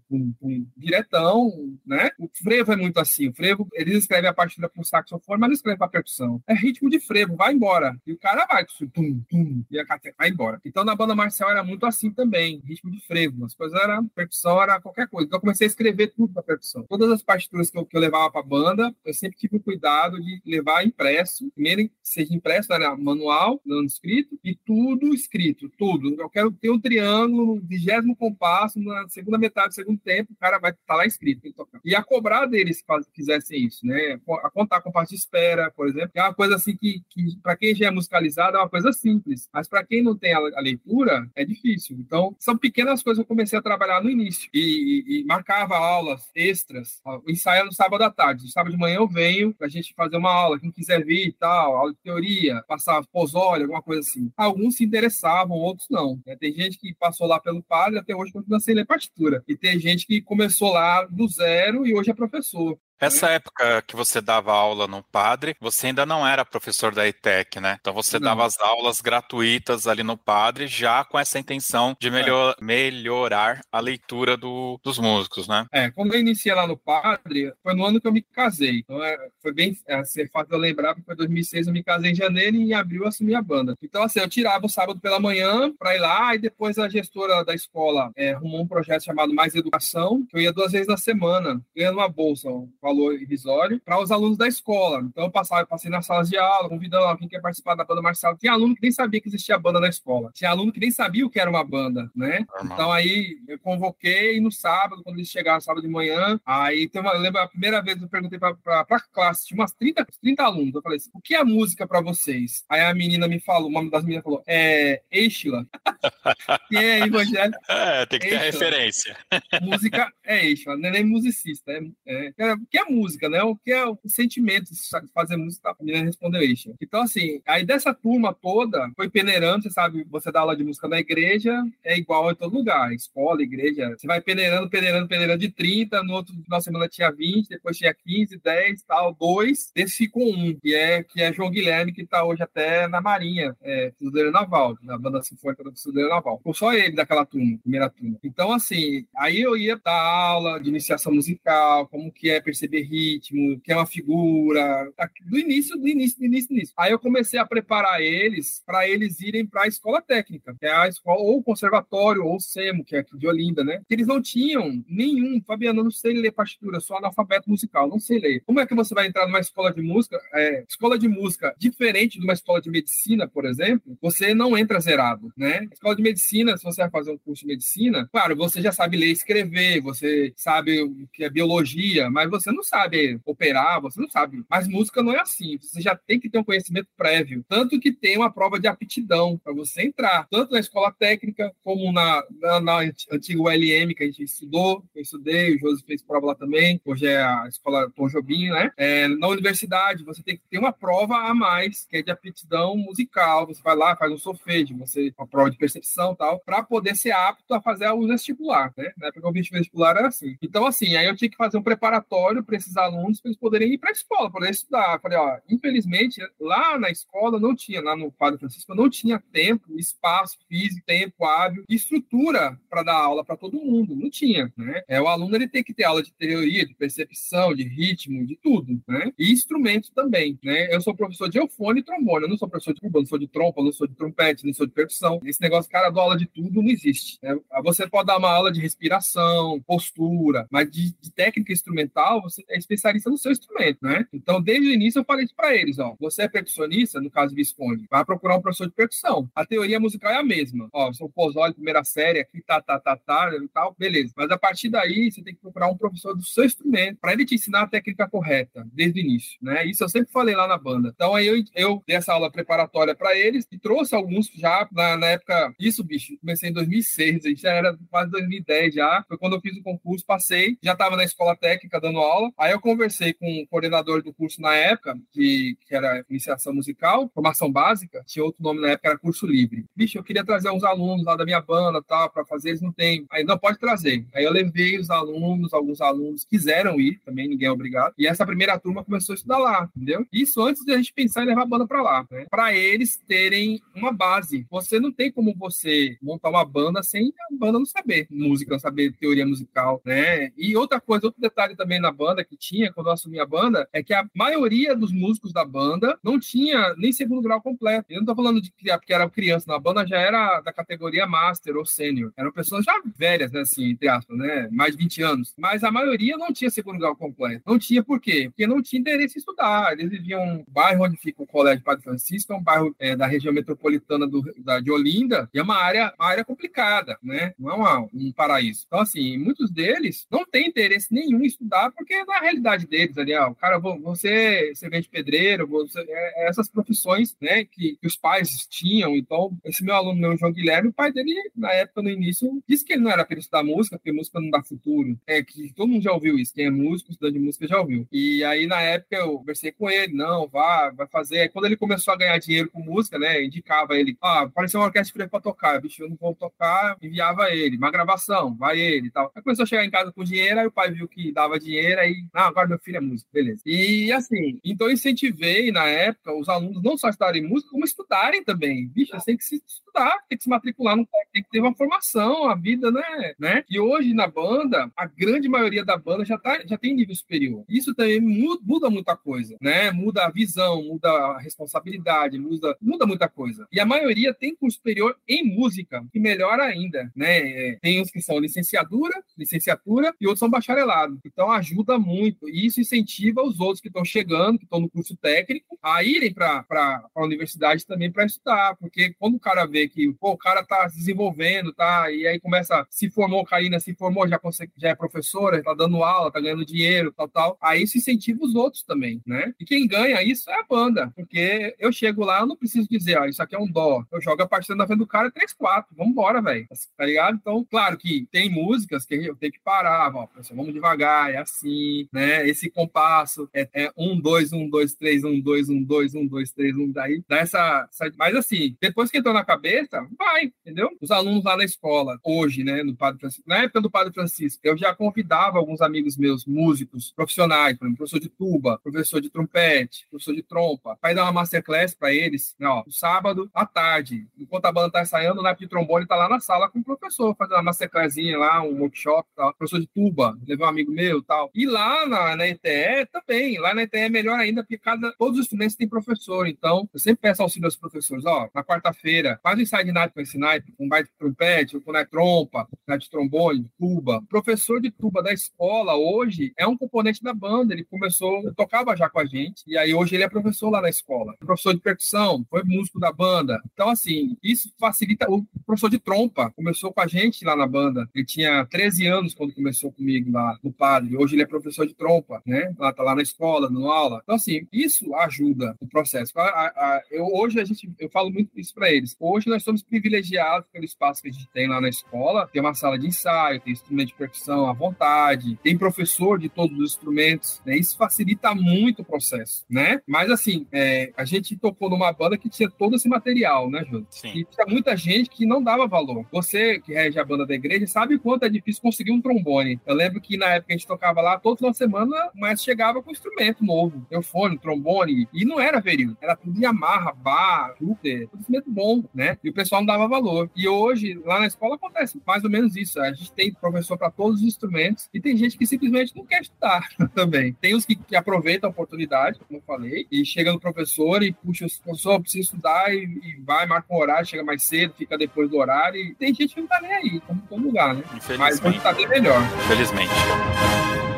diretão, né? O frevo é muito assim. O frevo, eles escrevem a partitura pro saxofone, mas não escrevem pra percussão. É ritmo de frevo, vai embora. E o cara vai, tum, tum, e a vai embora. Então na banda marcial era muito assim também, ritmo de frevo. As coisas eram, percussão era qualquer coisa. Então eu comecei a escrever tudo pra percussão. Todas as partituras que eu, que eu levava pra banda, eu sempre tive o cuidado de levar impresso. Primeiro, seja impresso, era manual, escrito, e tudo escrito, tudo. Eu quero ter um triângulo, vigésimo compasso, na segunda metade do segundo tempo, o cara vai estar tá lá escrito. E a cobrar deles se fizessem isso, né? A contar compasso de espera, por exemplo, é uma coisa assim que, que para quem já é musicalizado, é uma coisa simples, mas para quem não tem a, a, leitura, é difícil. Então, são pequenas coisas que eu comecei a trabalhar no início. E, e, e marcava aulas extras, o ensaio é no sábado à tarde. No sábado de manhã eu venho para a gente fazer uma aula, quem quiser vir e tal, aula de teoria, passar posólio, alguma coisa assim. Alguns se interessavam, outros não. Né? Tem gente que passou lá pelo padre até hoje continua sem ler partitura. E tem gente que começou lá do zero e hoje é professor. Essa é. época que você dava aula no Padre, você ainda não era professor da ETEC, né? Então você não. dava as aulas gratuitas ali no Padre, já com essa intenção de melhor, é. melhorar a leitura do, dos músicos, né? É, quando eu iniciei lá no Padre, foi no ano que eu me casei. Então é, foi bem é, assim, fácil eu lembrar, porque foi 2006 eu me casei em janeiro e em abril eu assumi a banda. Então, assim, eu tirava o sábado pela manhã para ir lá e depois a gestora da escola é, arrumou um projeto chamado Mais Educação, que eu ia duas vezes na semana, ganhando uma bolsa, um valor irrisório, para os alunos da escola. Então eu passava, passei nas salas de aula, convidando alguém que quer participar da banda marcial. Tinha aluno que nem sabia que existia banda na escola. Tinha aluno que nem sabia o que era uma banda, né? Então aí eu convoquei no sábado, quando eles chegaram sábado de manhã, aí uma, eu lembro a primeira vez que eu perguntei para a classe, tinha umas 30, 30 alunos. Eu falei assim: o que é música para vocês? Aí a menina me falou, uma das meninas falou: é Eichla. que é evangélico. É, tem que ter referência. Música é Eichla, não é nem musicista. É, é, é que é música, né? O que é o sentimento de fazer música, a menina respondeu isso. Então, assim, aí dessa turma toda, foi peneirando, você sabe, você dá aula de música na igreja, é igual em todo lugar, escola, igreja, você vai peneirando, peneirando, peneirando de 30, no outro final de semana tinha 20, depois tinha 15, 10, tal, dois, desse ficou um, que é, que é João Guilherme, que tá hoje até na Marinha, é, Fuzileiro Naval, na banda sinfônica do Fuzileiro Naval. Foi só ele daquela turma, primeira turma. Então, assim, aí eu ia dar aula de iniciação musical, como que é perceber perceber ritmo, que é uma figura, do início, do início, do início, do início. Aí eu comecei a preparar eles para eles irem para a escola técnica, que é a escola, ou conservatório, ou SEMO, que é aqui de Olinda, né? Que eles não tinham nenhum, Fabiano, eu não sei ler partitura, sou analfabeto musical, não sei ler. Como é que você vai entrar numa escola de música? É, escola de música, diferente de uma escola de medicina, por exemplo, você não entra zerado, né? Escola de medicina, se você vai fazer um curso de medicina, claro, você já sabe ler e escrever, você sabe o que é biologia, mas você não sabe operar, você não sabe. Mas música não é assim. Você já tem que ter um conhecimento prévio. Tanto que tem uma prova de aptidão para você entrar, tanto na escola técnica como na, na, na antiga ULM que a gente estudou. Eu estudei, o José fez prova lá também. Hoje é a escola Tom Jobim, né? É, na universidade, você tem que ter uma prova a mais, que é de aptidão musical. Você vai lá, faz um solfejo, você uma prova de percepção tal, para poder ser apto a fazer o vestibular, né? Na época o vestibular era assim. Então, assim, aí eu tinha que fazer um preparatório para esses alunos para eles poderem ir para a escola, poder estudar. Eu falei, ó, infelizmente, lá na escola não tinha, lá no Padre Francisco, não tinha tempo, espaço físico, tempo hábil, estrutura para dar aula para todo mundo. Não tinha, né? É, o aluno ele tem que ter aula de teoria, de percepção, de ritmo, de tudo, né? E instrumentos também, né? Eu sou professor de eufone e trombone, eu não sou professor de tuba, não sou de trompa, não sou de trompete, não sou de percussão. Esse negócio, cara, dou aula de tudo, não existe. Né? Você pode dar uma aula de respiração, postura, mas de, de técnica instrumental, você é especialista no seu instrumento, né? Então, desde o início, eu falei para eles, ó. Você é percussionista, no caso Visconde, vai procurar um professor de percussão. A teoria musical é a mesma. Ó, sou Pozzoli, primeira série, aqui, tá, tá, tá, tá, e tal, beleza. Mas a partir daí, você tem que procurar um professor do seu instrumento para ele te ensinar a técnica correta, desde o início, né? Isso eu sempre falei lá na banda. Então, aí eu, eu dei essa aula preparatória para eles e trouxe alguns já na, na época. Isso, bicho, comecei em 2006, a gente já era quase 2010 já. Foi quando eu fiz o concurso, passei, já estava na escola técnica dando aula escola. Aí eu conversei com o coordenador do curso na época, que, que era iniciação musical, formação básica, tinha outro nome na época, era curso livre. Bicho, eu queria trazer uns alunos lá da minha banda, tal, para fazer, eles não tem. Aí não pode trazer. Aí eu levei os alunos, alguns alunos quiseram ir, também ninguém é obrigado. E essa primeira turma começou a estudar lá, entendeu? Isso antes de a gente pensar em levar a banda para lá, né? Para eles terem uma base. Você não tem como você montar uma banda sem a banda não saber música, não saber teoria musical, né? E outra coisa, outro detalhe também na banda que tinha quando eu assumi a banda é que a maioria dos músicos da banda não tinha nem segundo grau completo. Eu não tô falando de criar porque era criança, na banda já era da categoria master ou sênior. Eram pessoas já velhas, né, assim, entre aspas, né? Mais de 20 anos. Mas a maioria não tinha segundo grau completo. Não tinha por quê? Porque não tinha interesse em estudar. Eles viviam no bairro onde fica o Colégio Padre Francisco, é um bairro é, da região metropolitana do, da, de Olinda, e é uma área, uma área complicada, né? Não é uma, um paraíso. Então, assim, muitos deles não têm interesse nenhum em estudar, porque é na realidade deles ali, ó, o cara, você, você vende pedreiro, você, é, é essas profissões, né, que, que, os pais tinham. Então, esse meu aluno, meu João Guilherme, o pai dele, na época, no início, disse que ele não era para estudar música, porque música não dá futuro. É que todo mundo já ouviu isso. Quem é músico, estudante de música, já ouviu. E aí, na época, eu conversei com ele, não, vá, vai fazer. Aí, quando ele começou a ganhar dinheiro com música, né, indicava ele, ah, apareceu uma orquestra para tocar, bicho, eu não vou tocar, enviava ele, uma gravação, vai ele e tal. Aí começou a chegar em casa com dinheiro, aí o pai viu que dava dinheiro, aí, não, agora meu filho é músico, beleza. E assim, então eu incentivei na época os alunos não só estudarem música, como estudarem também. Bicho, tem que se estudar, tem que se matricular tem que ter uma formação, a vida, né? né? E hoje na banda, a grande maioria da banda já, tá, já tem nível superior. Isso também muda, muita coisa, né? Muda a visão, muda a responsabilidade, muda, muda muita coisa. E a maioria tem curso superior em música, que melhora ainda, né? É, tem uns que são licenciatura, licenciatura e outros são bacharelado. Então ajuda muito. E isso incentiva os outros que estão chegando, que estão no curso técnico, a irem para a universidade também para estudar. Porque quando o cara vê que pô, o cara está se desenvolvendo, tá? E aí começa, se formou, Karina se formou, já, já é professora, está dando aula, está ganhando dinheiro, tal, tal. Aí isso incentiva os outros também, né? E quem ganha isso é a banda. Porque eu chego lá, eu não preciso dizer, ó, isso aqui é um dó. Eu jogo a partida na frente do cara 3, 4. Vambora, velho. Tá ligado? Então, claro que tem músicas que eu tenho que parar, ó, vamos devagar, é assim, né? Esse compasso é, é um, dois, um, dois, três, um, dois, um, dois, um, dois, três, um, daí dá essa, essa. Mas assim, depois que entrou na cabeça, vai, entendeu? Os alunos lá na escola, hoje, né, no Padre Francisco, na época do Padre Francisco, eu já convidava alguns amigos meus, músicos, profissionais, por exemplo, professor de tuba, professor de trompete, professor de trompa, para dar uma masterclass para eles, né, ó, sábado à tarde, enquanto a banda tá ensaiando, o de trombone tá lá na sala com o professor, fazendo uma masterclassinha lá, um workshop, tal. professor de tuba, levei um amigo meu tal. E lá na, na ETE também, lá na ETE é melhor ainda, porque cada, todos os estudantes têm professor, então eu sempre peço auxílio aos professores, ó, na quarta-feira, faz o ensaio de com esse naipe, com baita trompete, com naipe trompa, naipe trombone, tuba. O professor de tuba da escola hoje é um componente da banda, ele começou, tocava já com a gente, e aí hoje ele é professor lá na escola. Professor de percussão, foi músico da banda. Então, assim, isso facilita. O professor de trompa começou com a gente lá na banda. Ele tinha 13 anos quando começou comigo lá no padre. Hoje ele é professor de trompa, né? Lá tá lá na escola, dando aula. Então, assim, isso ajuda o processo. A, a, a, eu, hoje a gente, eu falo muito isso para eles. Hoje nós somos privilegiados pelo espaço que a gente tem lá na escola. Tem uma sala de ensaio, tem instrumento de percussão à vontade, tem professor de todos os instrumentos, né? Isso facilita muito o processo, né? Mas, assim, é, a gente tocou numa banda que tinha todo esse material, né, Júlio? E tinha muita gente que não dava valor. Você, que rege a banda da igreja, sabe quanto é difícil conseguir um trombone. Eu lembro que na época a gente tocava lá, toda uma semana, mas chegava com instrumento novo. Teofone, trombone, e não era veril. Era tudo Yamaha, bar, Júpiter, tudo instrumento bom, né? E o pessoal não dava valor. E hoje, lá na escola, acontece mais ou menos isso. A gente tem professor para todos os instrumentos e tem gente que simplesmente não quer estudar também. Tem os que, que aproveitam a oportunidade, como eu falei, e chega no professor e puxa, o professor, precisa estudar e, e vai, marca um horário, chega mais cedo, fica depois do horário. E tem gente que não tá nem aí, como em todo lugar, né? Mas hoje tá bem melhor. Infelizmente.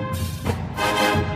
Thank you.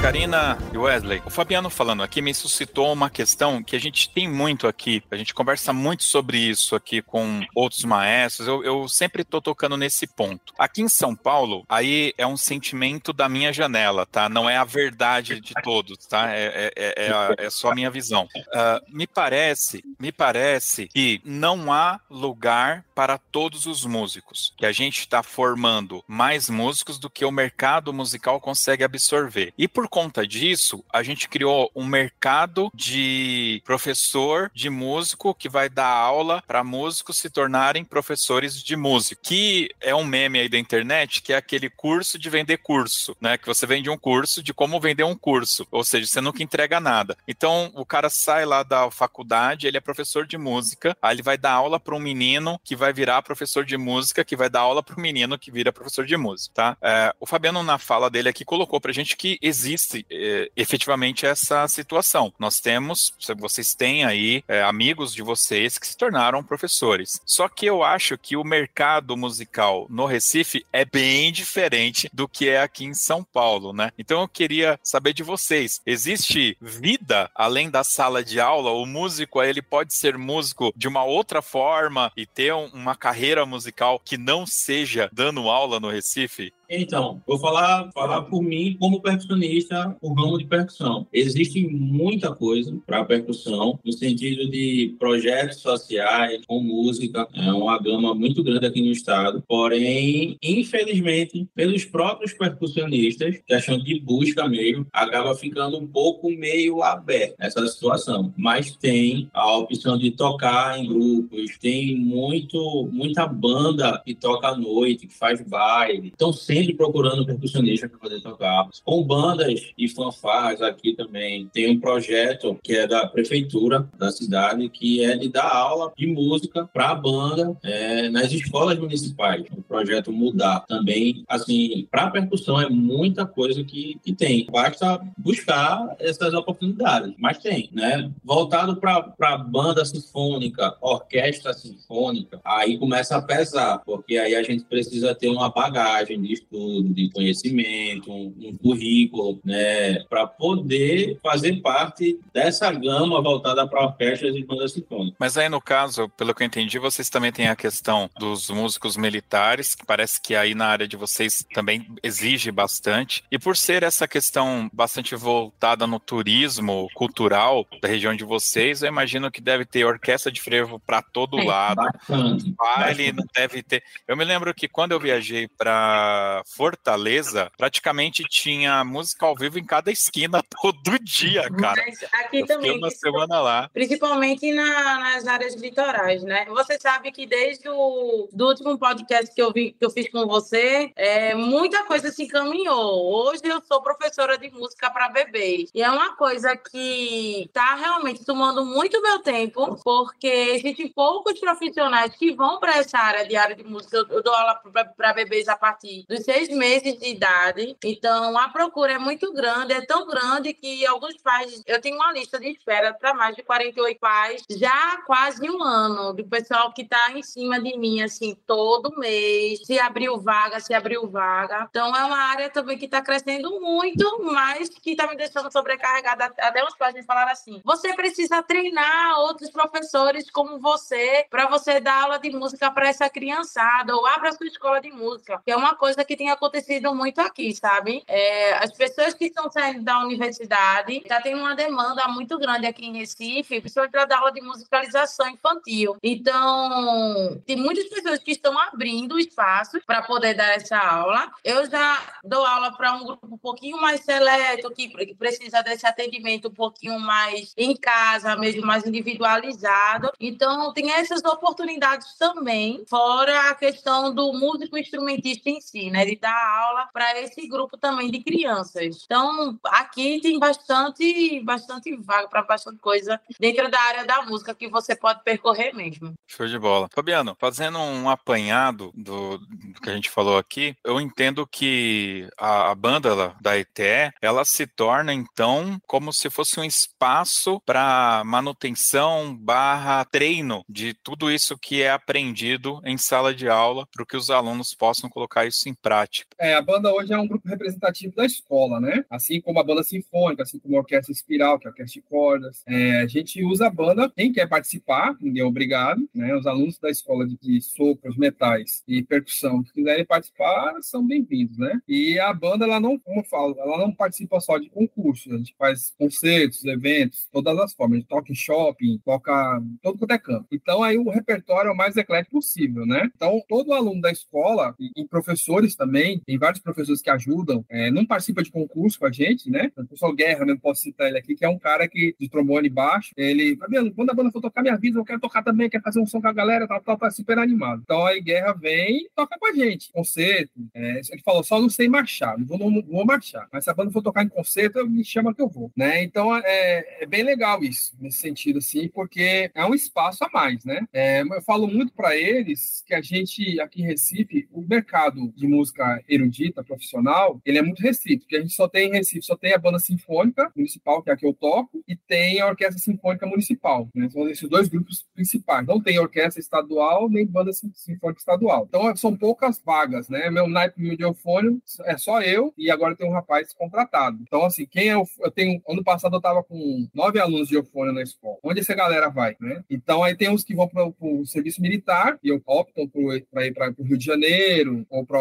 Karina e Wesley, o Fabiano falando aqui me suscitou uma questão que a gente tem muito aqui, a gente conversa muito sobre isso aqui com outros maestros, eu, eu sempre tô tocando nesse ponto. Aqui em São Paulo, aí é um sentimento da minha janela, tá? Não é a verdade de todos, tá? É, é, é, é, é só a minha visão. Uh, me parece, me parece que não há lugar para todos os músicos, que a gente está formando mais músicos do que o mercado musical consegue absorver. E por conta disso, a gente criou um mercado de professor de músico que vai dar aula para músicos se tornarem professores de música, que é um meme aí da internet, que é aquele curso de vender curso, né? Que você vende um curso de como vender um curso, ou seja, você nunca entrega nada. Então, o cara sai lá da faculdade, ele é professor de música, aí ele vai dar aula para um menino que vai virar professor de música, que vai dar aula para o menino que vira professor de música, tá? É, o Fabiano, na fala dele aqui, colocou para gente que existe existe é, efetivamente essa situação. Nós temos, vocês têm aí é, amigos de vocês que se tornaram professores. Só que eu acho que o mercado musical no Recife é bem diferente do que é aqui em São Paulo, né? Então eu queria saber de vocês, existe vida além da sala de aula? O músico ele pode ser músico de uma outra forma e ter um, uma carreira musical que não seja dando aula no Recife? Então, vou falar, falar por mim como percussionista, o ramo de percussão. Existe muita coisa para percussão, no sentido de projetos sociais, com música, é uma gama muito grande aqui no estado. Porém, infelizmente, pelos próprios percussionistas, questão de busca mesmo, acaba ficando um pouco meio aberto essa situação. Mas tem a opção de tocar em grupos, tem muito, muita banda que toca à noite, que faz baile. Então, sempre sempre procurando percussionista para poder tocar. Com bandas e fanfarras aqui também. Tem um projeto que é da prefeitura da cidade, que é de dar aula de música para a banda é, nas escolas municipais. O projeto Mudar também, assim, para percussão é muita coisa que, que tem. Basta buscar essas oportunidades, mas tem, né? Voltado para banda sinfônica, orquestra sinfônica, aí começa a pesar, porque aí a gente precisa ter uma bagagem de estudo, de conhecimento, um, um currículo, né, para poder fazer parte dessa gama voltada para orquestras e bandas sinfônicas. Mas aí, no caso, pelo que eu entendi, vocês também têm a questão dos músicos militares, que parece que aí na área de vocês também exige bastante. E por ser essa questão bastante voltada no turismo cultural da região de vocês, eu imagino que deve ter orquestra de frevo para todo é, lado. Bastante, baile bastante. deve ter. Eu me lembro que quando eu viajei para Fortaleza, praticamente tinha música ao vivo em cada esquina todo dia, cara. Mas aqui eu também. uma semana lá. Principalmente na, nas áreas litorais, né? Você sabe que desde o do último podcast que eu, vi, que eu fiz com você, é, muita coisa se encaminhou. Hoje eu sou professora de música para bebês. E é uma coisa que está realmente tomando muito meu tempo, porque existem poucos profissionais que vão para essa área de área de música. Eu, eu dou aula para bebês a partir dos seis meses de idade. Então, a procura é muito grande, é tão grande que alguns pais, eu tenho uma lista de espera para mais de 48 pais, já há quase um ano, do pessoal que está em cima de mim, assim, todo mês, se abriu vaga, se abriu vaga. Então, é uma área também que está crescendo muito, mas que está me deixando sobrecarregada. Até os pais me falaram assim: você precisa treinar outros professores como você, para você dar aula de música para essa criançada, ou abra sua escola de música, que é uma coisa que tem acontecido muito aqui, sabe? É, as pessoas que estão saindo da universidade já tem uma demanda muito grande aqui em Recife, principalmente para dar aula de musicalização infantil. Então, tem muitas pessoas que estão abrindo espaços para poder dar essa aula. Eu já dou aula para um grupo um pouquinho mais seleto, que precisa desse atendimento um pouquinho mais em casa, mesmo mais individualizado. Então, tem essas oportunidades também, fora a questão do músico instrumentista em si, né? De dar aula para esse grupo também de crianças. Então, aqui tem bastante, bastante vaga para bastante coisa dentro da área da música que você pode percorrer mesmo. Show de bola. Fabiano, fazendo um apanhado do, do que a gente falou aqui, eu entendo que a, a banda da ETE, ela se torna, então, como se fosse um espaço para manutenção barra treino de tudo isso que é aprendido em sala de aula para que os alunos possam colocar isso em prática prática. É, a banda hoje é um grupo representativo da escola, né? Assim como a banda sinfônica, assim como a orquestra espiral, que é a orquestra de cordas. É, a gente usa a banda, quem quer participar, ninguém é obrigado, né? Os alunos da escola de, de sopros, metais e percussão que quiserem participar são bem-vindos, né? E a banda, ela não, como eu falo, ela não participa só de concursos, a gente faz concertos, eventos, todas as formas. A gente toca em shopping, toca todo quanto é campo. Então, aí o repertório é o mais eclético possível, né? Então, todo aluno da escola, e, e professores também, tem vários professores que ajudam, é, não participa de concurso com a gente, né? O professor Guerra, mesmo posso citar ele aqui, que é um cara que de trombone baixo, ele, Fabiano, quando a banda for tocar, minha vida, eu quero tocar também, quero fazer um som com a galera, tal, tal, tá super animado. Então, aí Guerra vem e toca com a gente, concerto. É, ele falou, só não sei marchar, não vou, não vou marchar, mas se a banda for tocar em concerto, me chama que eu vou, né? Então, é, é bem legal isso, nesse sentido, assim, porque é um espaço a mais, né? É, eu falo muito para eles que a gente, aqui em Recife, o mercado de música erudita, profissional, ele é muito restrito, porque a gente só tem em Recife, só tem a banda sinfônica municipal, que é a que eu toco, e tem a orquestra sinfônica municipal, né? São esses dois grupos principais. Não tem orquestra estadual, nem banda sinfônica estadual. Então, são poucas vagas, né? Meu naipe de eufônio é só eu, e agora tem um rapaz contratado. Então, assim, quem é o, eu tenho, ano passado eu tava com nove alunos de eufônio na escola. Onde essa galera vai, né? Então, aí tem uns que vão para o serviço militar e optam para ir para o Rio de Janeiro ou para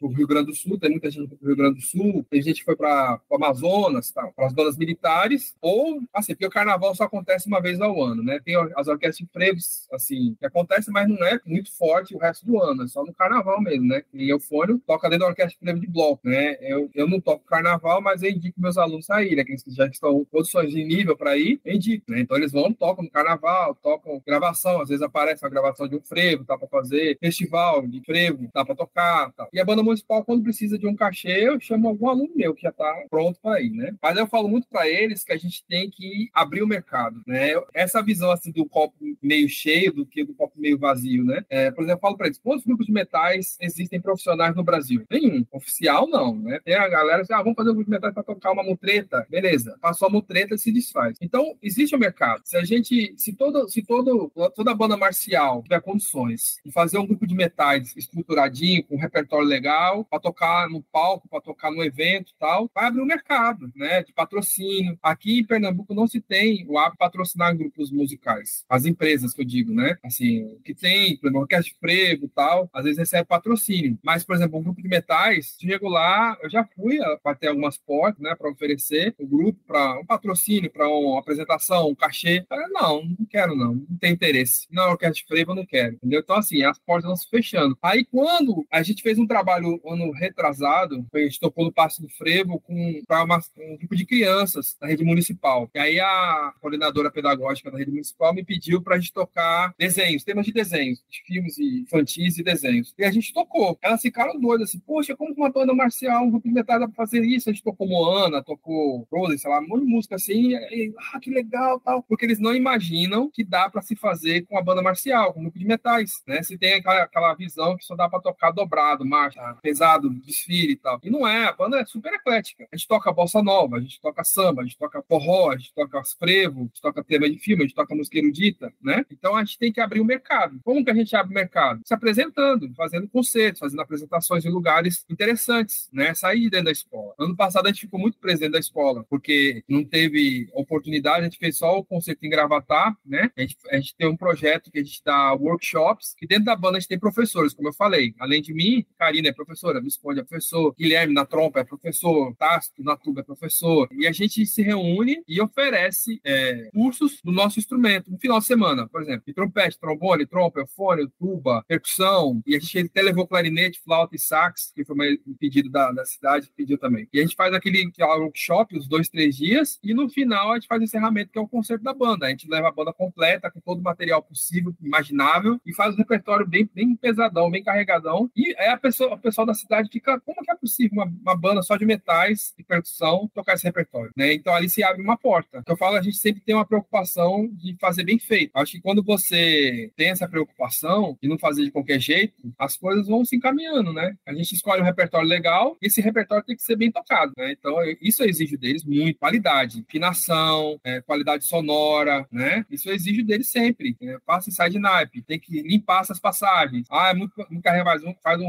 o Rio Grande do Sul. Tem muita gente para o Rio Grande do Sul, tem gente que foi para o Amazonas, tá? para as bandas militares, ou assim, porque o carnaval só acontece uma vez ao ano, né? Tem as orquestras de frevos, assim, que acontece, mas não é muito forte o resto do ano, é só no carnaval mesmo, né? E Eufônio toca dentro da orquestra de frevo de bloco, né? Eu, eu não toco carnaval, mas eu indico meus alunos a irem, né? que já estão condições de nível para ir, eu indico, né? Então eles vão, tocam no carnaval, tocam gravação, às vezes aparece uma gravação de um frevo, tá para fazer, festival de frevo, tá para tocar, tá. E a banda municipal, quando precisa de um cachê, eu chamo algum aluno meu que já tá pronto para ir, né? Mas eu falo muito para eles que a gente tem que abrir o mercado, né? Essa visão assim do copo meio cheio do que do copo meio vazio, né? É, por exemplo, eu falo para eles, quantos grupos de metais existem profissionais no Brasil? Nenhum. Oficial, não, né? Tem a galera que ah, vamos fazer um grupo de metais para tocar uma mutreta, beleza. Passou a mutreta e se desfaz. Então, existe o um mercado. Se a gente, se todo, se todo, toda banda marcial tiver condições de fazer um grupo de metais estruturadinho, com um repertório legal, para tocar no palco, para tocar no evento tal, vai abrir o um mercado, né? De patrocínio. Aqui em Pernambuco não se tem o hábito de patrocinar grupos musicais. As empresas que eu digo, né? Assim, que tem, por exemplo, orquestra de frevo tal, às vezes recebe patrocínio. Mas, por exemplo, um grupo de metais, chego lá, eu já fui bater algumas portas, né, para oferecer o grupo para um patrocínio, para uma apresentação, um cachê. Eu, não, não quero não, não tem interesse. Não, orquestra de frevo eu não quero, entendeu? Então, assim, as portas vão se fechando. Aí, quando a gente fez um trabalho ano retrasado, tocou no Passo do Frevo com para um grupo de crianças da rede municipal. E aí a coordenadora pedagógica da rede municipal me pediu para a gente tocar desenhos, temas de desenhos, de filmes infantis e desenhos. E a gente tocou. Elas ficaram doidas, assim, poxa, como uma banda marcial, um grupo de metal dá pra fazer isso? A gente tocou Moana, tocou Frozen, sei lá, um monte de música assim, e, ah, que legal, tal. Porque eles não imaginam que dá para se fazer com a banda marcial, com um grupo de metais, né? Se tem aquela, aquela visão que só dá para tocar dobrado, marcha, pesado, desfile e tal. E não é, a banda é super eclética. A gente toca bossa nova, a gente toca samba, a gente toca forró, a gente toca frevo, a gente toca tema de filme, a gente toca música erudita, né? Então a gente tem que abrir o mercado. Como que a gente abre o mercado? Se apresentando, fazendo concertos, fazendo apresentações em lugares interessantes, né? Sair de dentro da escola. Ano passado a gente ficou muito presente da escola, porque não teve oportunidade, a gente fez só o concerto em Gravatar, né? A gente, a gente tem um projeto que a gente dá workshops, que dentro da banda a gente tem professores, como eu falei. Além de mim, Karina é professora, Visconde é professor, Guilherme na trompa é professor, Tácito na tuba é professor. E a gente se reúne e oferece é, cursos do nosso instrumento no final de semana, por exemplo, de trompete, trombone, trompa, eufone, tuba, percussão. E a gente até levou clarinete, flauta e sax, que foi um pedido da, da cidade, pediu também. E a gente faz aquele workshop, os dois, três dias, e no final a gente faz o encerramento, que é o concerto da banda. A gente leva a banda completa, com todo o material possível, imaginável, e faz um repertório bem, bem pesadão, bem carregadão. E é a pessoa, o pessoal da cidade fica, como que é possível uma, uma banda só de metais e percussão tocar esse repertório? Né? Então ali se abre uma porta. Eu falo, a gente sempre tem uma preocupação de fazer bem feito. Acho que quando você tem essa preocupação de não fazer de qualquer jeito, as coisas vão se encaminhando, né? A gente escolhe um repertório legal e esse repertório tem que ser bem tocado, né? Então, isso exijo deles muito. Qualidade, afinação, é, qualidade sonora, né? Isso exijo deles sempre. Né? Passa e de naipe. Tem que limpar essas passagens. Ah, é muito, muito faz um, faz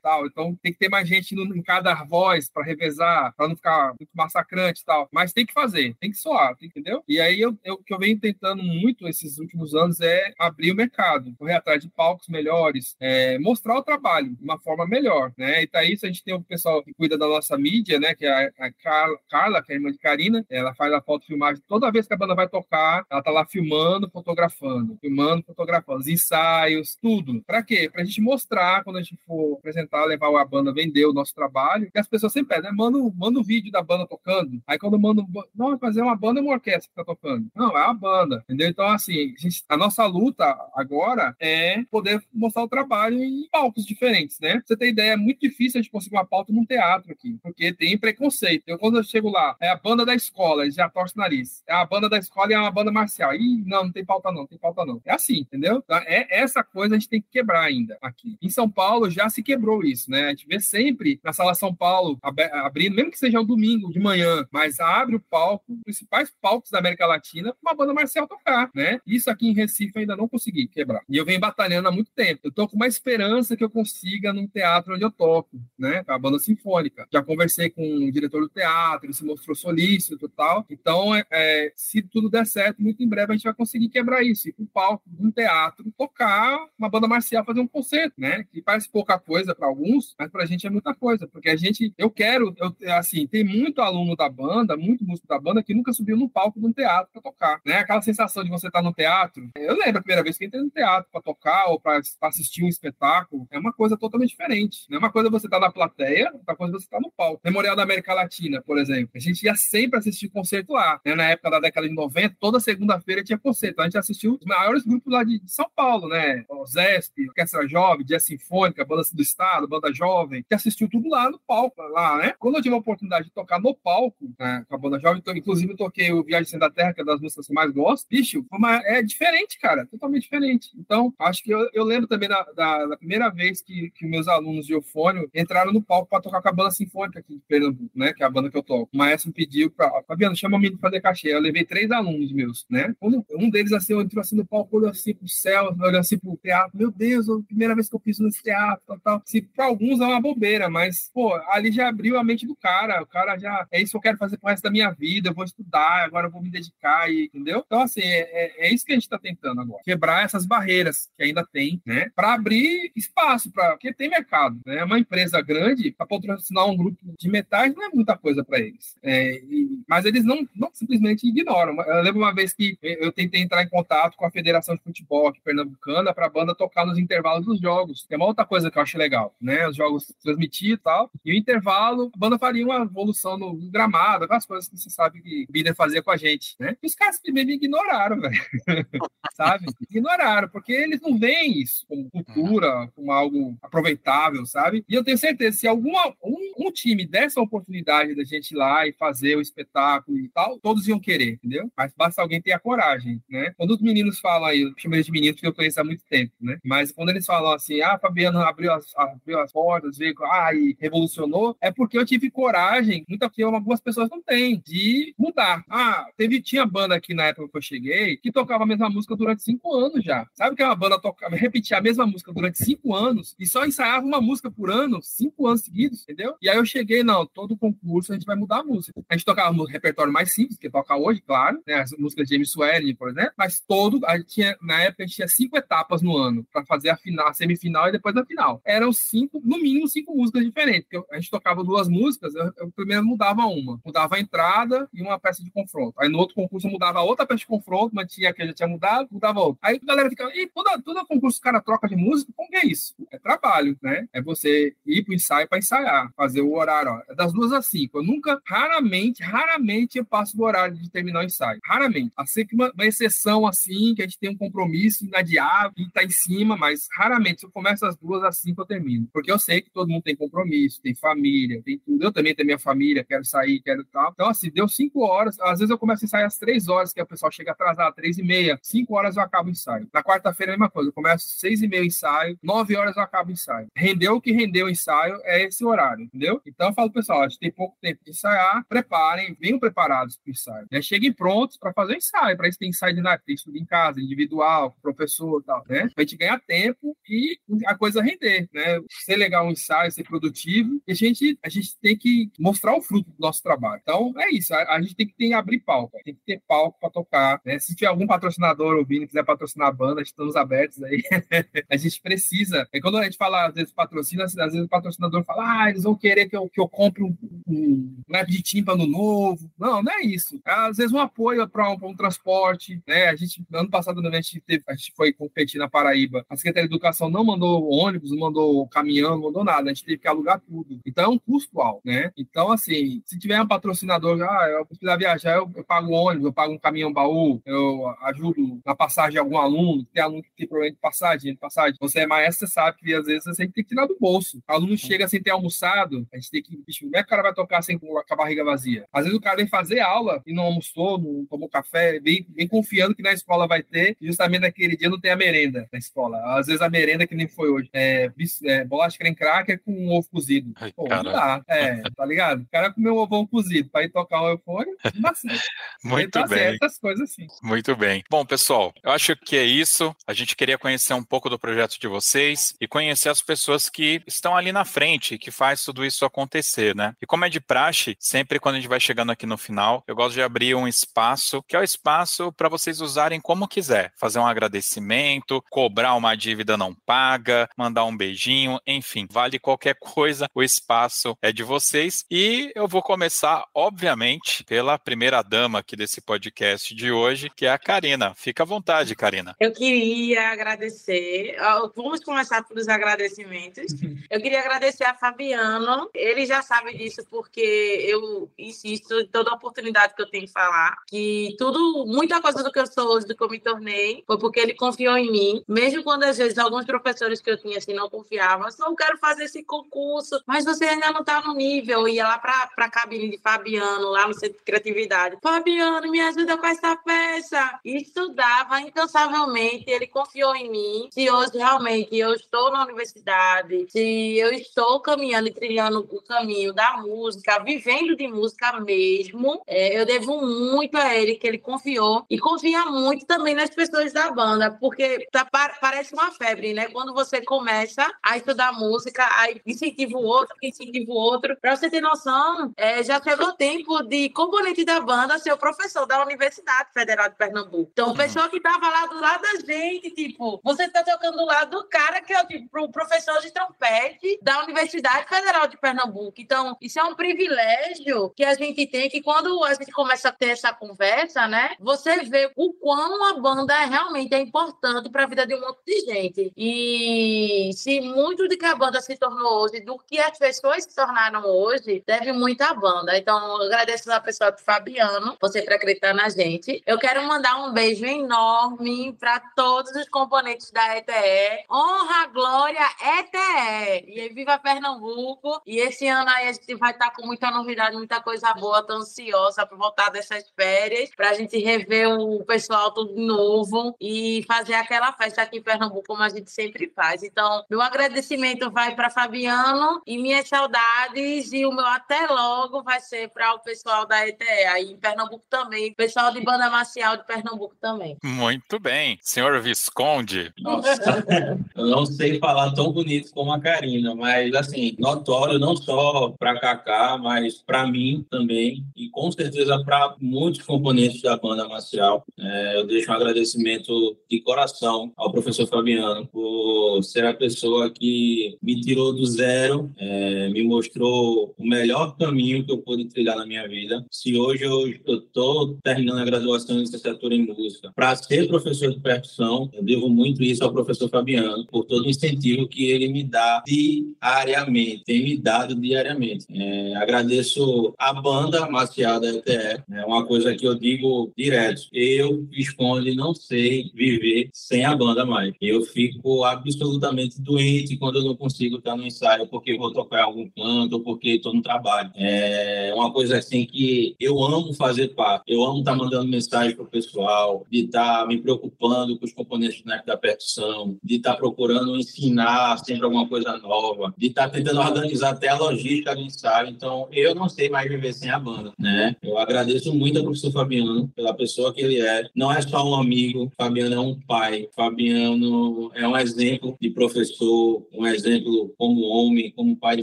tal. Então tem que ter mais gente no, em cada voz para revezar, para não ficar muito massacrante e tal. Mas tem que fazer, tem que soar, entendeu? E aí eu, eu, o que eu venho tentando muito esses últimos anos é abrir o mercado, correr atrás de palcos melhores, é, mostrar o trabalho de uma forma melhor, né? E tá isso, a gente tem o pessoal que cuida da nossa mídia, né? Que é a, a Carla, Carla, que é a irmã de Karina, ela faz a foto filmagem toda vez que a banda vai tocar, ela tá lá filmando, fotografando, filmando, fotografando, os ensaios, tudo. Para quê? Pra gente mostrar quando a gente for apresentar, levar a banda, vender o nosso trabalho, que as pessoas sempre pedem, né? Manda, manda um vídeo da banda tocando. Aí quando manda, não, mas é uma banda ou uma orquestra que tá tocando? Não, é uma banda, entendeu? Então, assim, a, nossa luta agora é poder mostrar o trabalho em palcos diferentes, né? Você tem ideia, é muito difícil a gente conseguir uma pauta num teatro aqui, porque tem preconceito. Eu, quando eu chego lá, é a banda da escola, já torce o nariz. É a banda da escola e é uma banda marcial. Ih, não, não tem pauta não, não tem pauta não. É assim, entendeu? Então, é essa coisa a gente tem que quebrar ainda aqui. Em São Paulo já se quebrou isso, né? A gente vê sempre na Sala São Paulo abrindo, mesmo que seja um domingo de manhã, mas abre o palco, os principais palcos da América Latina, uma banda marcial tocar, né? Isso aqui em Recife eu ainda não consegui quebrar. E eu venho batalhando há muito tempo. Eu tô com uma esperança que eu consiga num teatro onde eu toco, né? A banda sinfônica. Já conversei com o diretor do teatro, ele se mostrou solícito e tal. Então, é, é, se tudo der certo, muito em breve a gente vai conseguir quebrar isso. Ir pro palco um teatro, tocar uma banda marcial, fazer um concerto, né? Que parece pouca coisa para alguns, mas para a gente é muita coisa, porque a gente, eu quero, eu, assim, tem muito aluno da banda, muito músico da banda que nunca subiu no palco de um teatro para tocar, né? Aquela sensação de você estar tá no teatro. Eu lembro a primeira vez que entrei no teatro para tocar ou para assistir um espetáculo, é uma coisa totalmente diferente. Não é uma coisa você estar tá na plateia, outra coisa você estar tá no palco. Memorial da América Latina, por exemplo, a gente ia sempre assistir concerto lá, né? Na época da década de 90, toda segunda-feira tinha concerto. A gente assistiu os maiores grupos lá de, de São Paulo, né? O Zesp, Orquestra Jovem, Jazz Sinfônica, Banda do Estado, Banda Jovem, que assistiu tudo lá no palco, lá, né? Quando eu tive a oportunidade de tocar no palco, né, com a Banda Jovem, então, inclusive eu toquei o Viagem Sem da Terra, que é das músicas que eu mais gosto, bicho, uma, é diferente, cara, totalmente diferente. Então, acho que eu, eu lembro também da, da, da, primeira vez que, que meus alunos de eufônio entraram no palco para tocar com a Banda Sinfônica aqui de Pernambuco, né? Que é a banda que eu toco. O maestro me pediu para, Fabiano, chama me pra fazer cachê. Eu levei três alunos meus, né? um deles, assim, entrou assim no palco, olhou assim pro céu, olhou assim pro teatro. Meu Deus, a primeira vez que eu piso nesse teatro, tal, tal. Se para alguns é uma bobeira, mas, pô, ali já abriu a mente do cara. O cara já, é isso que eu quero fazer pro resto da minha vida, eu vou estudar, agora eu vou me dedicar, e, entendeu? Então, assim, é, é, é isso que a gente está tentando agora. Quebrar essas barreiras que ainda tem, né? Para abrir espaço, para porque tem mercado, né? Uma empresa grande, para patrocinar um grupo de metais não é muita coisa para eles. É, e, mas eles não, não simplesmente ignoram. Eu lembro uma vez que eu tentei entrar em contato com a Federação de Futebol aqui pernambucana para a banda tocar nos intervalos dos jogos. É uma outra coisa que eu acho legal, né? Os jogos transmitir e tal. E o intervalo, a banda faria uma evolução no, gramado, aquelas coisas que você sabe que o Bida fazia com a gente, né? E os caras me ignoraram, velho. sabe? Ignoraram, porque eles não veem isso como cultura, como algo aproveitável, sabe? E eu tenho certeza, se alguma, um, um time desse a oportunidade da gente ir lá e fazer o espetáculo e tal, todos iam querer, entendeu? Mas basta alguém ter a coragem, né? Quando os meninos falam aí, eu chamo eles de meninos porque eu conheço há muito tempo, né? Mas quando eles falam assim, ah, Fabiano abriu as, abriu as portas, veio, ah, e revolucionou, é porque eu tive coragem, muita que algumas pessoas não têm, de mudar. Ah, teve, tinha banda aqui na época que eu cheguei que tocava a mesma música durante cinco anos já. Sabe que é uma banda tocava, repetia a mesma música durante cinco anos e só ensaiava uma música por ano, cinco anos seguidos, entendeu? E aí eu cheguei, não, todo concurso a gente vai mudar a música. A gente tocava um repertório mais simples, que toca hoje, claro, né? As músicas de James Swelling, por exemplo, mas todo, a gente tinha, na época a gente tinha cinco etapas no ano para fazer a final, a semifinal e depois a final. Eram cinco, no mínimo cinco músicas diferentes, a gente tocava duas músicas, eu, eu primeiro mudava uma, mudava a entrada e uma peça de confronto. Aí no outro concurso mudava outra peça de confronto, mantinha a que já tinha mudado, mudava outra. Aí a galera ficava, e toda, toda concurso o cara troca de música, como que é isso? É trabalho, né? É você ir pro ensaio para ensaiar, fazer o horário, ó, é das duas às cinco. Eu nunca, raramente, raramente eu passo do horário de terminar o ensaio. Raramente. Assim que uma, uma exceção assim, que a gente tem um compromisso inadiável e tá em cima, mas raramente se eu começo às duas às cinco eu termino. Porque eu sei que todo mundo tem compromisso, tem família, tem tudo. Eu também tenho minha família, quero sair, quero tal. Então, assim, deu cinco horas. Às vezes eu começo a ensaiar às três horas, que o pessoal chega atrasado, três e meia. Cinco horas eu acabo o ensaio. Na quarta-feira é a mesma coisa. Eu começo seis e meia o ensaio, nove horas eu acabo o ensaio. Rendeu o que rendeu o ensaio é esse horário, entendeu? Então eu falo, pessoal, a gente tem pouco tempo de ensaiar, preparem, venham preparados para o ensaio. Né? Cheguem prontos para fazer o ensaio. Para isso tem ensaio de nada, tem estudo em casa, individual, professor e tal, né? Pra gente ganhar tempo e a coisa render. Né, ser legal um ensaio, ser produtivo, e a gente, a gente tem que mostrar o fruto do nosso trabalho. Então, é isso, a, a gente tem que ter, abrir palco, tem que ter palco para tocar, né? Se tiver algum patrocinador ouvindo, quiser patrocinar a banda, estamos abertos aí. a gente precisa. É quando a gente fala, às vezes, patrocina, às vezes o patrocinador fala, ah, eles vão querer que eu, que eu compre um, um, um de tímpano novo. Não, não é isso. Às vezes um apoio para um, um, transporte, né? A gente, ano passado, a gente, teve, a gente foi competir na Paraíba. A Secretaria de Educação não mandou ônibus, não mandou caminhão, não mandou nada. A gente teve que alugar tudo. Então é um custo alto, né? Então, assim, se tiver um patrocinador, ah, eu precisar viajar, eu, eu pago ônibus, eu pago um caminhão baú, eu ajudo na passagem de algum aluno, tem aluno que tem problema de passagem, de passagem. Você é maestro, você sabe que às vezes você tem que tirar do bolso. O aluno chega sem ter almoçado, a gente tem que, bicho, como é que o cara vai tocar sem com a barriga vazia? Às vezes o cara vem fazer aula e não almoçou, não tomou café, vem, vem confiando que na escola vai ter, e justamente naquele dia não tem a merenda na escola. Às vezes a merenda que nem foi hoje, é, é bolacha creme cracker com um ovo cozido. Ai, Pô, não dá, é, tá ligado? O cara comeu um ovão cozido para ir tocar o eufone, não dá certo. Muito tá bem. Certas coisas assim. Muito bem. Bom, pessoal, eu acho que é isso. A gente queria conhecer um pouco do projeto de vocês e conhecer as pessoas que estão ali na frente, que faz tudo isso acontecer, né? E como é de praxe, sempre quando a gente vai chegando aqui no final, eu gosto de abrir um espaço, que é o espaço para vocês usarem como quiser, fazer um agradecimento, cobrar uma dívida não paga, mandar um beijinho, enfim, vale qualquer coisa, o espaço é de vocês e eu vou começar, obviamente, pela primeira dama aqui desse podcast de hoje, que é a Karina. Fica à vontade, Karina. Eu queria agradecer, vamos começar pelos agradecimentos. Eu queria agradecer a Fabiano, ele já sabe disso porque eu insisto em toda oportunidade que eu tenho de falar, que tudo, muita coisa do que eu sou hoje, do que eu me tornei, foi porque ele confiou em mim, mesmo quando às vezes alguns professores que eu tinha assim não confiavam, eu não quero fazer esse concurso, mas você ainda não está no nível, eu ia lá para a cabine de Fabiano, lá no Centro de Criatividade, Fabiano, me ajuda com essa peça, e estudava incansavelmente, ele confiou em mim, se hoje realmente eu estou na universidade, se eu estou caminhando e trilhando o caminho da música, vivendo de música mesmo, é, eu devo muito a ele, que ele confiou, e confia muito também nas pessoas da banda, porque tá, parece uma febre, né? Quando você começa a estudar música, aí incentiva o outro, incentiva o outro. Para você ter noção, é, já chegou o tempo de componente da banda ser o professor da Universidade Federal de Pernambuco. Então, uhum. pessoa que tava lá do lado da gente, tipo, você tá tocando do lado do cara que é o tipo, professor de trompete da Universidade Federal de Pernambuco. Então, isso é um privilégio que a gente tem, que quando a gente começa a ter essa conversa, né, você vê o quão a banda realmente é importante para a vida de um monte de gente. E se muito de que a banda se tornou hoje, do que as pessoas se tornaram hoje, deve muito à banda. Então, agradeço a pessoa do Fabiano, você por acreditar na gente. Eu quero mandar um beijo enorme para todos os componentes da ETE. Honra, glória, ETE! E viva Pernambuco! E esse ano aí a gente vai estar com muita novidade, muita coisa boa. Tô ansiosa por voltar dessas férias, para a gente rever o pessoal tudo novo e fazer aquela festa aqui em Pernambuco, como a gente sempre faz. Então, meu agradecimento vai para Fabiano e minhas saudades e o meu até logo vai ser para o pessoal da ETE aí em Pernambuco também, pessoal de banda marcial de Pernambuco também. Muito bem. Senhor Visconde. Nossa, eu não sei falar tão bonito como a Karina, mas assim, notório não só para Kaká, mas para mim também e com certeza para muitos componentes da banda marcial. É, eu deixo um agradecimento de coração ao professor Fabiano por ser a pessoa que me tirou do zero, é, me mostrou o melhor caminho que eu pude trilhar na minha vida. Se hoje eu estou terminando a graduação em licenciatura em música, para ser professor de percussão, eu devo muito isso ao professor Fabiano, por todo o incentivo que ele me dá diariamente, tem me dado diariamente. É, agradeço a banda marcial da ETE, é uma coisa que eu digo direto. Eu, Visconde, não sei viver sem a banda mais. Eu fico absolutamente doente quando eu não consigo estar no ensaio porque vou tocar algum canto ou porque estou no trabalho. É uma coisa assim que eu amo fazer parte. Eu amo estar mandando mensagem para o pessoal, de estar me preocupando com os componentes da percussão, de estar procurando ensinar sempre alguma coisa nova, de estar tentando organizar até a logística do ensaio. Então, eu não sei mais viver sem a banda, né? Eu agradeço muito ao professor Fabiano pela pessoa que ele é. Não é só um amigo, Fabiano é um pai, Fabiano é um exemplo de professor, sou um exemplo como homem, como pai de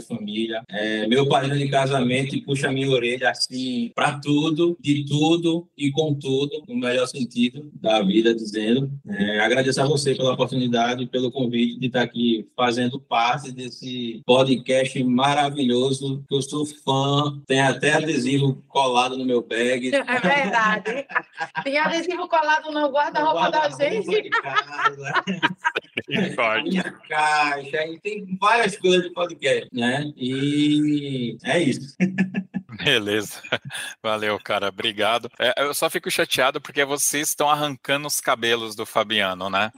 família. É, meu padrinho de casamento puxa a minha orelha assim para tudo, de tudo e com tudo, no melhor sentido da vida, dizendo. É, agradeço a você pela oportunidade, pelo convite de estar aqui fazendo parte desse podcast maravilhoso, que eu sou fã, tem até adesivo colado no meu bag. É verdade. Tem adesivo colado no guarda-roupa da gente. Minha caixa, e tem várias coisas de podcast, né? E é isso. Beleza. Valeu, cara. Obrigado. É, eu só fico chateado porque vocês estão arrancando os cabelos do Fabiano, né?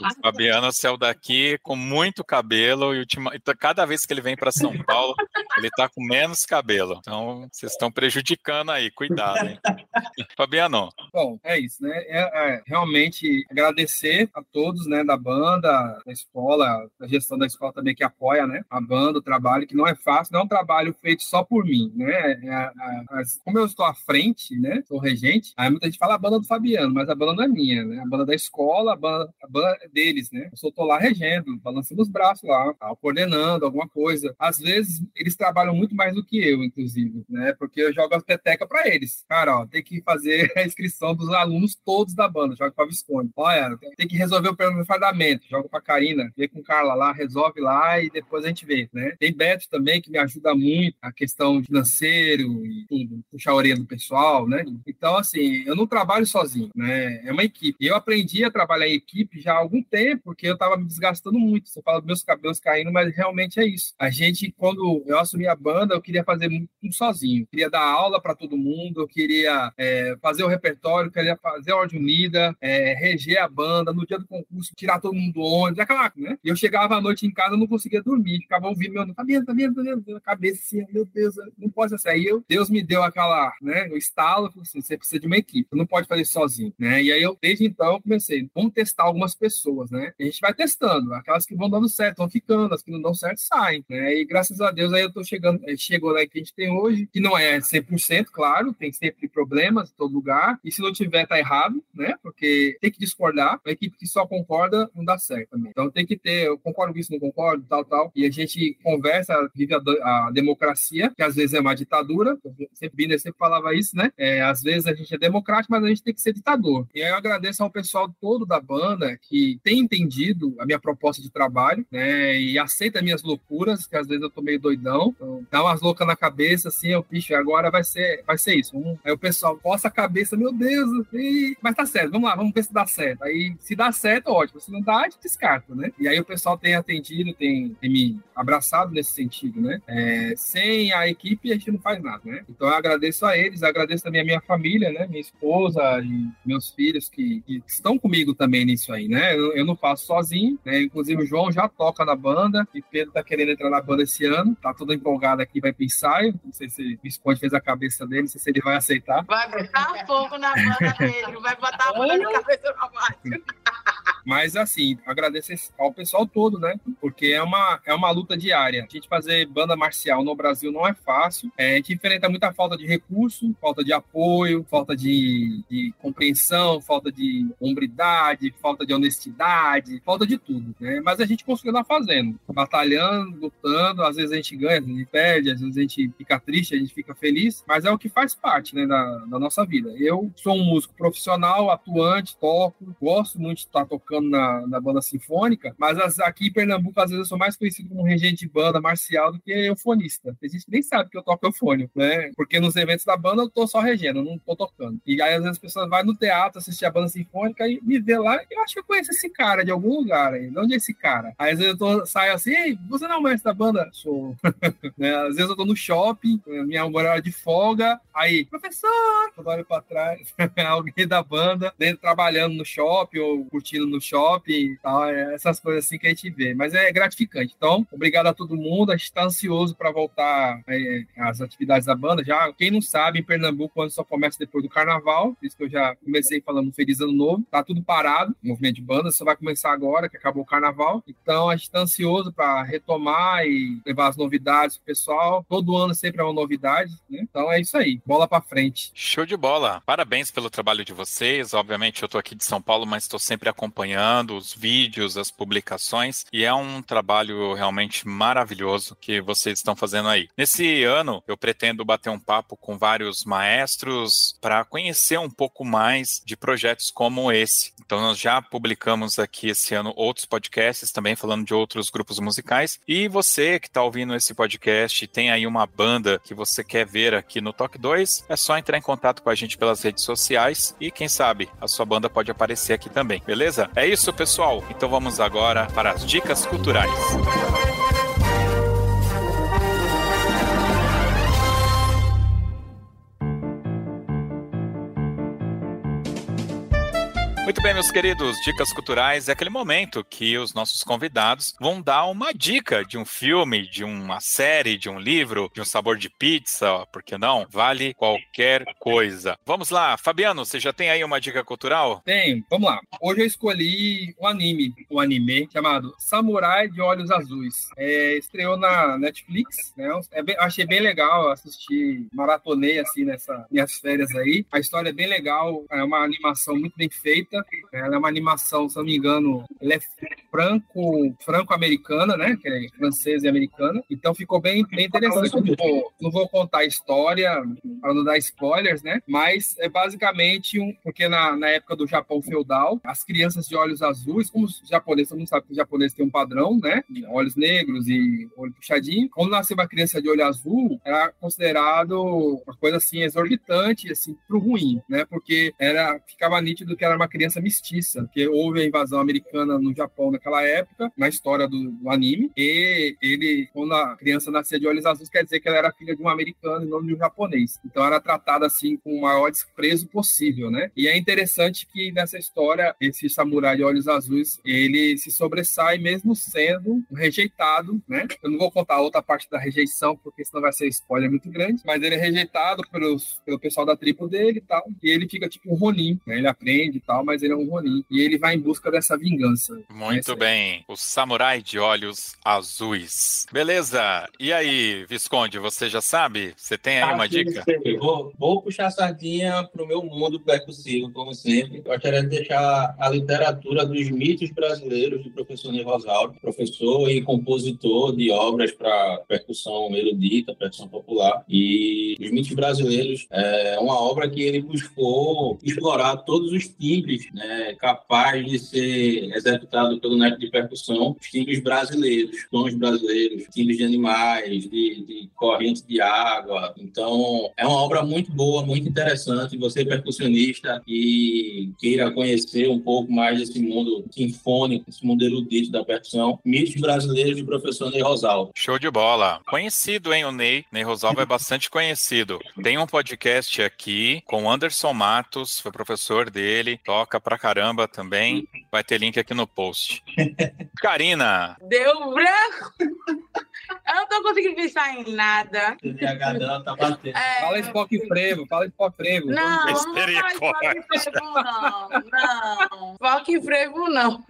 O Fabiano saiu daqui com muito cabelo e ultima... cada vez que ele vem para São Paulo, ele tá com menos cabelo. Então, vocês estão prejudicando aí. Cuidado, hein? Fabiano. Bom, é isso, né? É, é, realmente agradecer a todos, né, da banda, da escola, da gestão da escola também que apoia, né, a banda, o trabalho, que não é fácil, não é um trabalho feito só por mim, né? É, é, como eu estou à frente, né? Sou regente, aí muita gente fala a banda do Fabiano, mas a banda não é minha, né? A banda da escola, a banda, a banda é deles, né? Eu só tô lá regendo, balançando os braços lá, tá, coordenando alguma coisa. Às vezes, eles trabalham muito mais do que eu, inclusive, né? Porque eu jogo as petecas para eles. Cara, ó, tem que fazer a inscrição dos alunos todos da banda, jogo para Visconde. Olha, tem que resolver o problema do fardamento, jogo para Karina, vê com Carla lá, resolve lá e depois a gente vê, né? Tem Beto também que me ajuda muito a questão financeira e tudo, puxar a orelha do pessoal, né? Então, assim, eu não trabalho sozinho, né? É uma equipe. Eu aprendi a trabalhar em equipe já há algum tempo, porque eu estava me desgastando muito. Você fala meus cabelos caindo, mas realmente é isso. A gente, quando eu assumi a banda, eu queria fazer tudo sozinho. Eu queria dar aula para todo mundo, eu queria é, fazer o repertório, eu queria fazer a ordem unida, é, reger a banda, no dia do concurso, tirar todo mundo do ônibus, aquela, né? E eu chegava à noite em casa, não conseguia dormir, ficava ouvindo meu, tá vendo, tá vendo, tá vendo, cabeça assim, meu Deus, não pode ser aí eu, Deus me deu aquela, né, o estalo, assim, você precisa de uma equipe, não pode fazer sozinho, né? E aí eu, desde então, comecei, vamos testar algumas pessoas, né? A gente vai testando, aquelas que vão dando certo, vão ficando, as que não dão certo, saem, né? E graças a Deus aí eu tô chegando, eh, chegou lá que a gente tem hoje, que não é 100%, claro, tem sempre problemas em todo lugar, e se não tiver, tá errado, né? Porque tem que discordar, uma equipe que só concorda não dá certo também. Então tem que ter, eu concordo com isso, não concordo, tal, tal, e a gente conversa, vive a, a democracia, que às vezes é uma ditadura, ditadura. Sempre Binder sempre falava isso, né? É, às vezes a gente é democrático, mas a gente tem que ser ditador. E aí eu agradeço ao pessoal todo da banda que tem entendido a minha proposta de trabalho, né? E aceita minhas loucuras, que às vezes eu tô meio doidão. Então, dá umas loucas na cabeça, assim, eu, bicho, agora vai ser, vai ser isso. Aí o pessoal coça a cabeça, meu Deus, e... mas tá certo, vamos lá, vamos ver se dá certo. Aí, se dá certo, ótimo. Se não dá, a gente descarta, né? E aí o pessoal tem atendido, tem, tem me abraçado nesse sentido, né? É, sem a equipe, a gente não faz nada, né? Então eu agradeço a eles, agradeço também a minha família, né? Minha esposa e meus filhos que, que estão comigo também nisso aí, né? Eu, eu, não faço sozinho, né? Inclusive o João já toca na banda e Pedro tá querendo entrar na banda esse ano, tá todo empolgado aqui, vai pro ensaio. Não sei se o Visconde fez a cabeça dele, não sei se ele vai aceitar. Vai botar fogo na banda dele, vai botar a banda na cabeça pra baixo. Mas, assim, agradecer ao pessoal todo, né? Porque é uma, é uma luta diária. A gente fazer banda marcial no Brasil não é fácil. É, a gente enfrenta muita falta de recurso, falta de apoio, falta de, de compreensão, falta de hombridade, falta de honestidade, falta de tudo, né? Mas a gente continua fazendo, batalhando, lutando. Às vezes a gente ganha, a gente perde, às vezes a gente fica triste, a gente fica feliz, mas é o que faz parte, né, da, da nossa vida. Eu sou um músico profissional, atuante, toco, gosto muito de estar tocando tocando na, na banda sinfônica, mas as, aqui em Pernambuco, às vezes, eu sou mais conhecido como regente de banda marcial do que eufonista. A gente nem sabe que eu toco eufônio, né? Porque nos eventos da banda eu tô só regendo, não tô tocando. E aí, às vezes, as pessoas vão no teatro assistir a banda sinfônica e me vê lá, eu acho que eu conheço esse cara de algum lugar aí. De onde é esse cara? Aí, às vezes, eu tô, saio assim, Ei, você não é o mestre da banda? Sou. né? Às vezes eu tô no shopping, minha hora de folga, aí, professor, eu olho pra trás, alguém da banda, dentro trabalhando no shopping ou curtindo no shopping e tal, é essas coisas assim que a gente vê. Mas é gratificante. Então, obrigado a todo mundo. A gente está ansioso para voltar é, às atividades da banda. Já, quem não sabe, em Pernambuco, quando só começa depois do carnaval, por isso que eu já comecei falando Feliz Ano Novo, tá tudo parado, o movimento de banda só vai começar agora, que acabou o carnaval. Então, a gente está ansioso para retomar e levar as novidades pro pessoal. Todo ano sempre é uma novidade, né? Então é isso aí, bola para frente. Show de bola. Parabéns pelo trabalho de vocês. Obviamente, eu tô aqui de São Paulo, mas estou sempre acompanhando acompanhando os vídeos, as publicações, e é um trabalho realmente maravilhoso que vocês estão fazendo aí. Nesse ano, eu pretendo bater um papo com vários maestros para conhecer um pouco mais de projetos como esse. Então, nós já publicamos aqui esse ano outros podcasts também falando de outros grupos musicais. E você que está ouvindo esse podcast, tem aí uma banda que você quer ver aqui no Talk 2, é só entrar em contato com a gente pelas redes sociais e quem sabe a sua banda pode aparecer aqui também, beleza? É isso, pessoal. Então vamos agora para as dicas culturais. Muito bem, meus queridos, dicas culturais é aquele momento que os nossos convidados vão dar uma dica de um filme, de uma série, de um livro, de um sabor de pizza, por que não? Vale qualquer coisa. Vamos lá, Fabiano, você já tem aí uma dica cultural? Tem, vamos lá. Hoje eu escolhi um anime, um anime chamado Samurai de Olhos Azuis. É, estreou na Netflix, né? É bem, achei bem legal assistir, maratonei assim nessas minhas férias aí. A história é bem legal, é uma animação muito bem feita ela é uma animação, se não me engano, ela é franco, franco-americana, né? Que é francesa e americana. Então ficou bem, bem interessante. Não vou, não vou contar a história para não dar spoilers, né? Mas é basicamente um. Porque na, na época do Japão feudal, as crianças de olhos azuis, como os japoneses, todo mundo sabe que os japoneses têm um padrão, né? Olhos negros e olho puxadinho. Quando nasceu uma criança de olho azul, era considerado uma coisa assim exorbitante, assim, pro ruim, né? Porque era, ficava nítido que era uma criança criança mestiça, porque houve a invasão americana no Japão naquela época, na história do, do, anime, e ele, quando a criança nascia de olhos azuis, quer dizer que ela era filha de um americano e não de um japonês. Então era tratada assim com o maior desprezo possível, né? E é interessante que nessa história, esse samurai de olhos azuis, ele se sobressai mesmo sendo rejeitado, né? Eu não vou contar a outra parte da rejeição, porque senão vai ser spoiler muito grande, mas ele é rejeitado pelos, pelo pessoal da tribo dele e tal, e ele fica tipo um Ronin, né? Ele aprende e tal, mas mas ele é um Ronin. E ele vai em busca dessa vingança. Muito Essa bem. É. O samurai de olhos azuis. Beleza. E aí, Visconde, você já sabe? Você tem aí ah, uma dica? Vou, vou, puxar a sardinha pro meu mundo percussivo, como sempre. Gostaria de deixar a literatura dos mitos brasileiros do professor Ney Rosaldo, professor e compositor de obras para percussão erudita, percussão popular. E os mitos brasileiros é uma obra que ele buscou explorar todos os timbres né, capaz de ser executado pelo neto de percussão, os timbres brasileiros, tons brasileiros, timbres de animais, de, de correntes de água. Então, é uma obra muito boa, muito interessante. Você, percussionista, e queira conhecer um pouco mais desse mundo sinfônico, esse mundo erudito da percussão, mitos brasileiros do professor Ney Rosalvo. Show de bola. Conhecido, hein, o Ney? Ney Rosalvo é bastante conhecido. Tem um podcast aqui com Anderson Matos, foi professor dele, toca pra caramba também. Vai ter link aqui no post. Karina. Deu branco. Eu não tô conseguindo pensar em nada. O DH dela tá batendo. É... Fala Spock Frevo, fala Spock Frevo. Não, não fala Spock Frevo, não. Não. Spock Frevo, não.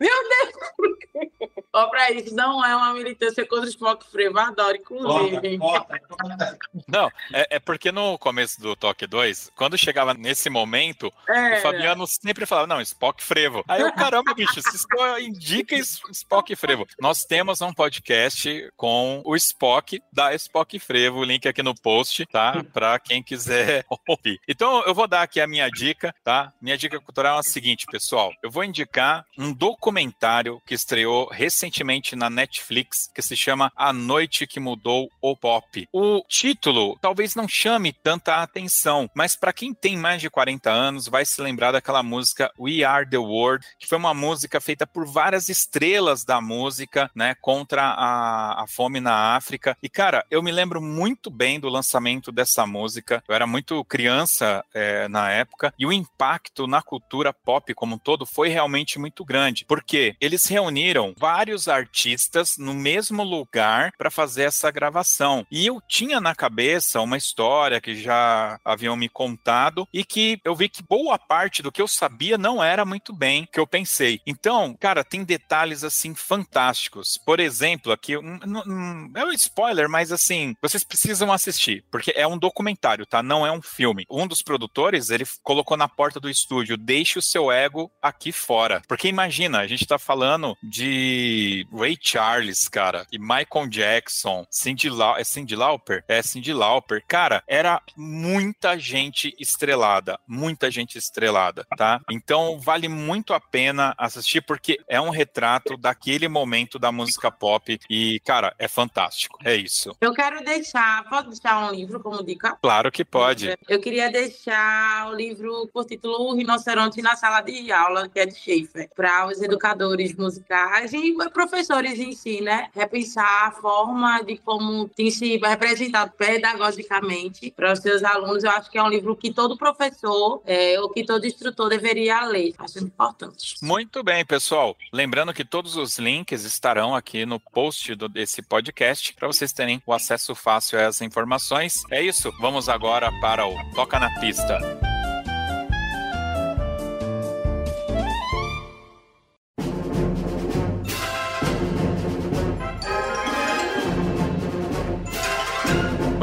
Meu Deus! Ó, pra isso, não é uma militância contra o Spock Frevo, adoro, inclusive. Corta, corta, Não, é, é, porque no começo do Toque 2, quando chegava nesse momento, é. o Fabiano sempre falava, não, Spock Frevo. Aí eu, caramba, bicho, isso indica Spock Frevo. Nós temos um podcast com o Spock da Spock Frevo, o link aqui no post, tá? Para quem quiser ouvir. Então eu vou dar aqui a minha dica, tá? Minha dica cultural é a seguinte, pessoal. Eu vou indicar um documentário que estreou recentemente na Netflix que se chama A Noite que Mudou o Pop. O título talvez não chame tanta atenção, mas para quem tem mais de 40 anos vai se lembrar daquela música We Are the World, que foi uma música feita por várias estrelas da música, né, contra a a, fome na África. E, cara, eu me lembro muito bem do lançamento dessa música. Eu era muito criança é, na época e o impacto na cultura pop como um todo foi realmente muito grande, porque eles reuniram vários artistas no mesmo lugar para fazer essa gravação. E eu tinha na cabeça uma história que já haviam me contado e que eu vi que boa parte do que eu sabia não era muito bem que eu pensei. Então, cara, tem detalhes assim fantásticos. Por exemplo, aqui um, um, é um spoiler, mas assim, vocês precisam assistir, porque é um documentário, tá? Não é um filme. Um dos produtores, ele colocou na porta do estúdio: "Deixe o seu ego aqui fora". Porque imagina, a gente tá falando de Ray Charles, cara, e Michael Jackson, Cindy, La é Cindy Lauper? É Cindy Lauper. Cara, era muita gente estrelada, muita gente estrelada, tá? Então vale muito a pena assistir porque é um retrato daquele momento da música pop e, cara, é fantástico. É isso. Eu quero deixar, pode deixar um livro como dica? Claro que pode. Eu queria deixar o livro por título O Rinoceronte na Sala de Aula, que é de Schaefer, para os educadores musicais e professores em si, né? Repensar a forma de como tem se representado pedagogicamente para os seus alunos. Eu acho que é um livro que todo professor é, ou que todo instrutor deveria ler. Acho importante. Muito bem, pessoal. Lembrando que todos os links estarão aqui no post do, desse podcast para vocês terem o acesso fácil a essas informações. É isso. Vamos agora para o Toca na Pista.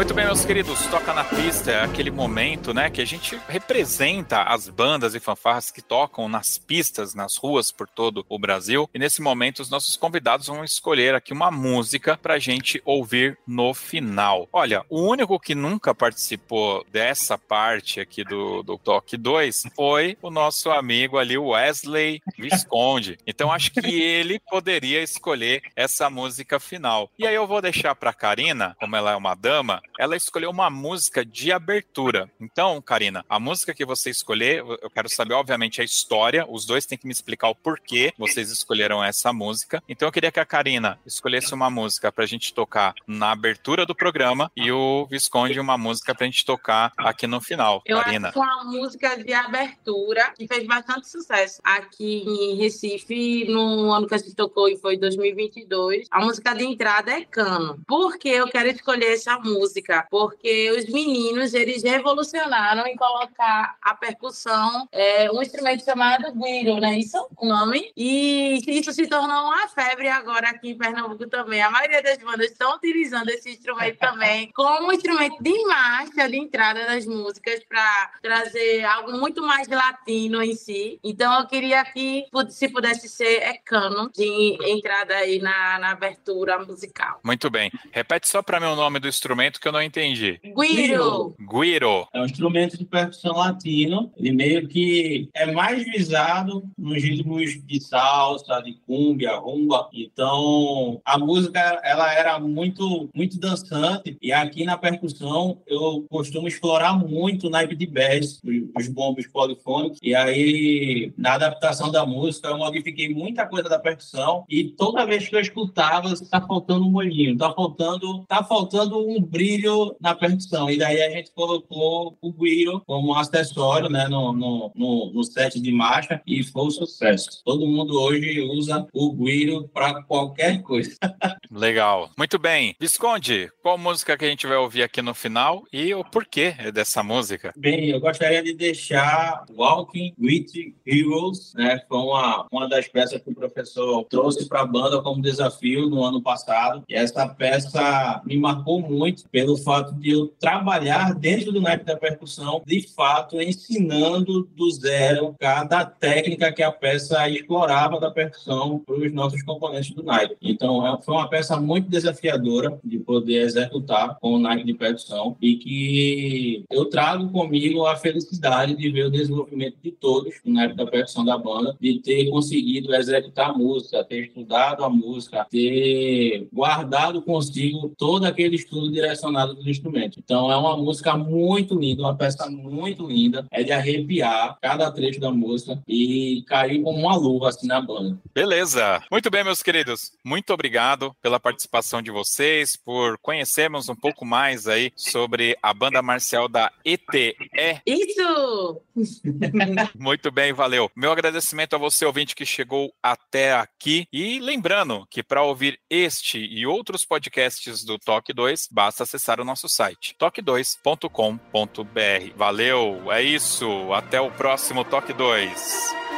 Muito bem, meus queridos, toca na pista aquele momento, né, que a gente representa as bandas e fanfarras que tocam nas pistas, nas ruas por todo o Brasil. E nesse momento, os nossos convidados vão escolher aqui uma música pra gente ouvir no final. Olha, o único que nunca participou dessa parte aqui do, do Toque 2 foi o nosso amigo ali, Wesley Visconde. Então acho que ele poderia escolher essa música final. E aí eu vou deixar pra Karina, como ela é uma dama, ela escolheu uma música de abertura. Então, Karina, a música que você escolher, eu quero saber, obviamente, a história. Os dois têm que me explicar o porquê vocês escolheram essa música. Então, eu queria que a Karina escolhesse uma música pra gente tocar na abertura do programa e o Visconde uma música pra gente tocar aqui no final. Eu Karina. acho que uma música de abertura que fez bastante sucesso aqui em Recife no ano que a gente tocou e foi 2022. A música de entrada é Cano. Por que eu quero escolher essa música? Música, porque os meninos eles revolucionaram em colocar a percussão, é, um instrumento chamado guiro, né? Isso o nome? E isso se tornou uma febre agora aqui em Pernambuco também. A maioria das bandas estão utilizando esse instrumento também como instrumento de marcha, de entrada das músicas, para trazer algo muito mais latino em si. Então eu queria que, se pudesse ser, é cano de entrada aí na, na abertura musical. Muito bem. Repete só para mim o nome do instrumento que eu não entendi. Guiro. Guiro. É um instrumento de percussão latino. Ele meio que é mais visado nos ritmos de salsa, de cumbia, rumba. Então, a música ela era muito muito dançante e aqui na percussão eu costumo explorar muito o naipe de bass, os bombos polifônicos. E aí, na adaptação da música, eu modifiquei muita coisa da percussão e toda vez que eu escutava, tá faltando um molhinho, tá faltando, tá faltando um brilho na percussão. E daí a gente colocou o guiro como acessório né, no, no, no, no set de marcha e foi um sucesso. Todo mundo hoje usa o guiro para qualquer coisa. Legal. Muito bem. Visconde, qual música que a gente vai ouvir aqui no final e o porquê dessa música? Bem, eu gostaria de deixar Walking with Heroes, né? Foi uma, uma das peças que o professor trouxe para a banda como desafio no ano passado. E essa peça me marcou muito pelo fato de eu trabalhar dentro do naipe da percussão, de fato, ensinando do zero cada técnica que a peça explorava da percussão para os nossos componentes do naipe. Então, é, foi uma peça muito desafiadora de poder executar com o naipe de percussão e que eu trago comigo a felicidade de ver o desenvolvimento de todos no naipe da percussão da banda, de ter conseguido executar a música, ter estudado a música, ter guardado consigo todo aquele estudo direcionado apaixonado pelo instrumento. Então é uma música muito linda, uma peça muito linda. É de arrepiar cada trecho da música e cair como uma luva assim na banda. Beleza. Muito bem, meus queridos. Muito obrigado pela participação de vocês, por conhecermos um pouco mais aí sobre a banda marcial da ETE. Isso! Muito bem, valeu. Meu agradecimento a você, ouvinte, que chegou até aqui. E lembrando que para ouvir este e outros podcasts do Toque 2, basta acessar o nosso site, toque2.com.br. Valeu, é isso. Até o próximo Toque 2.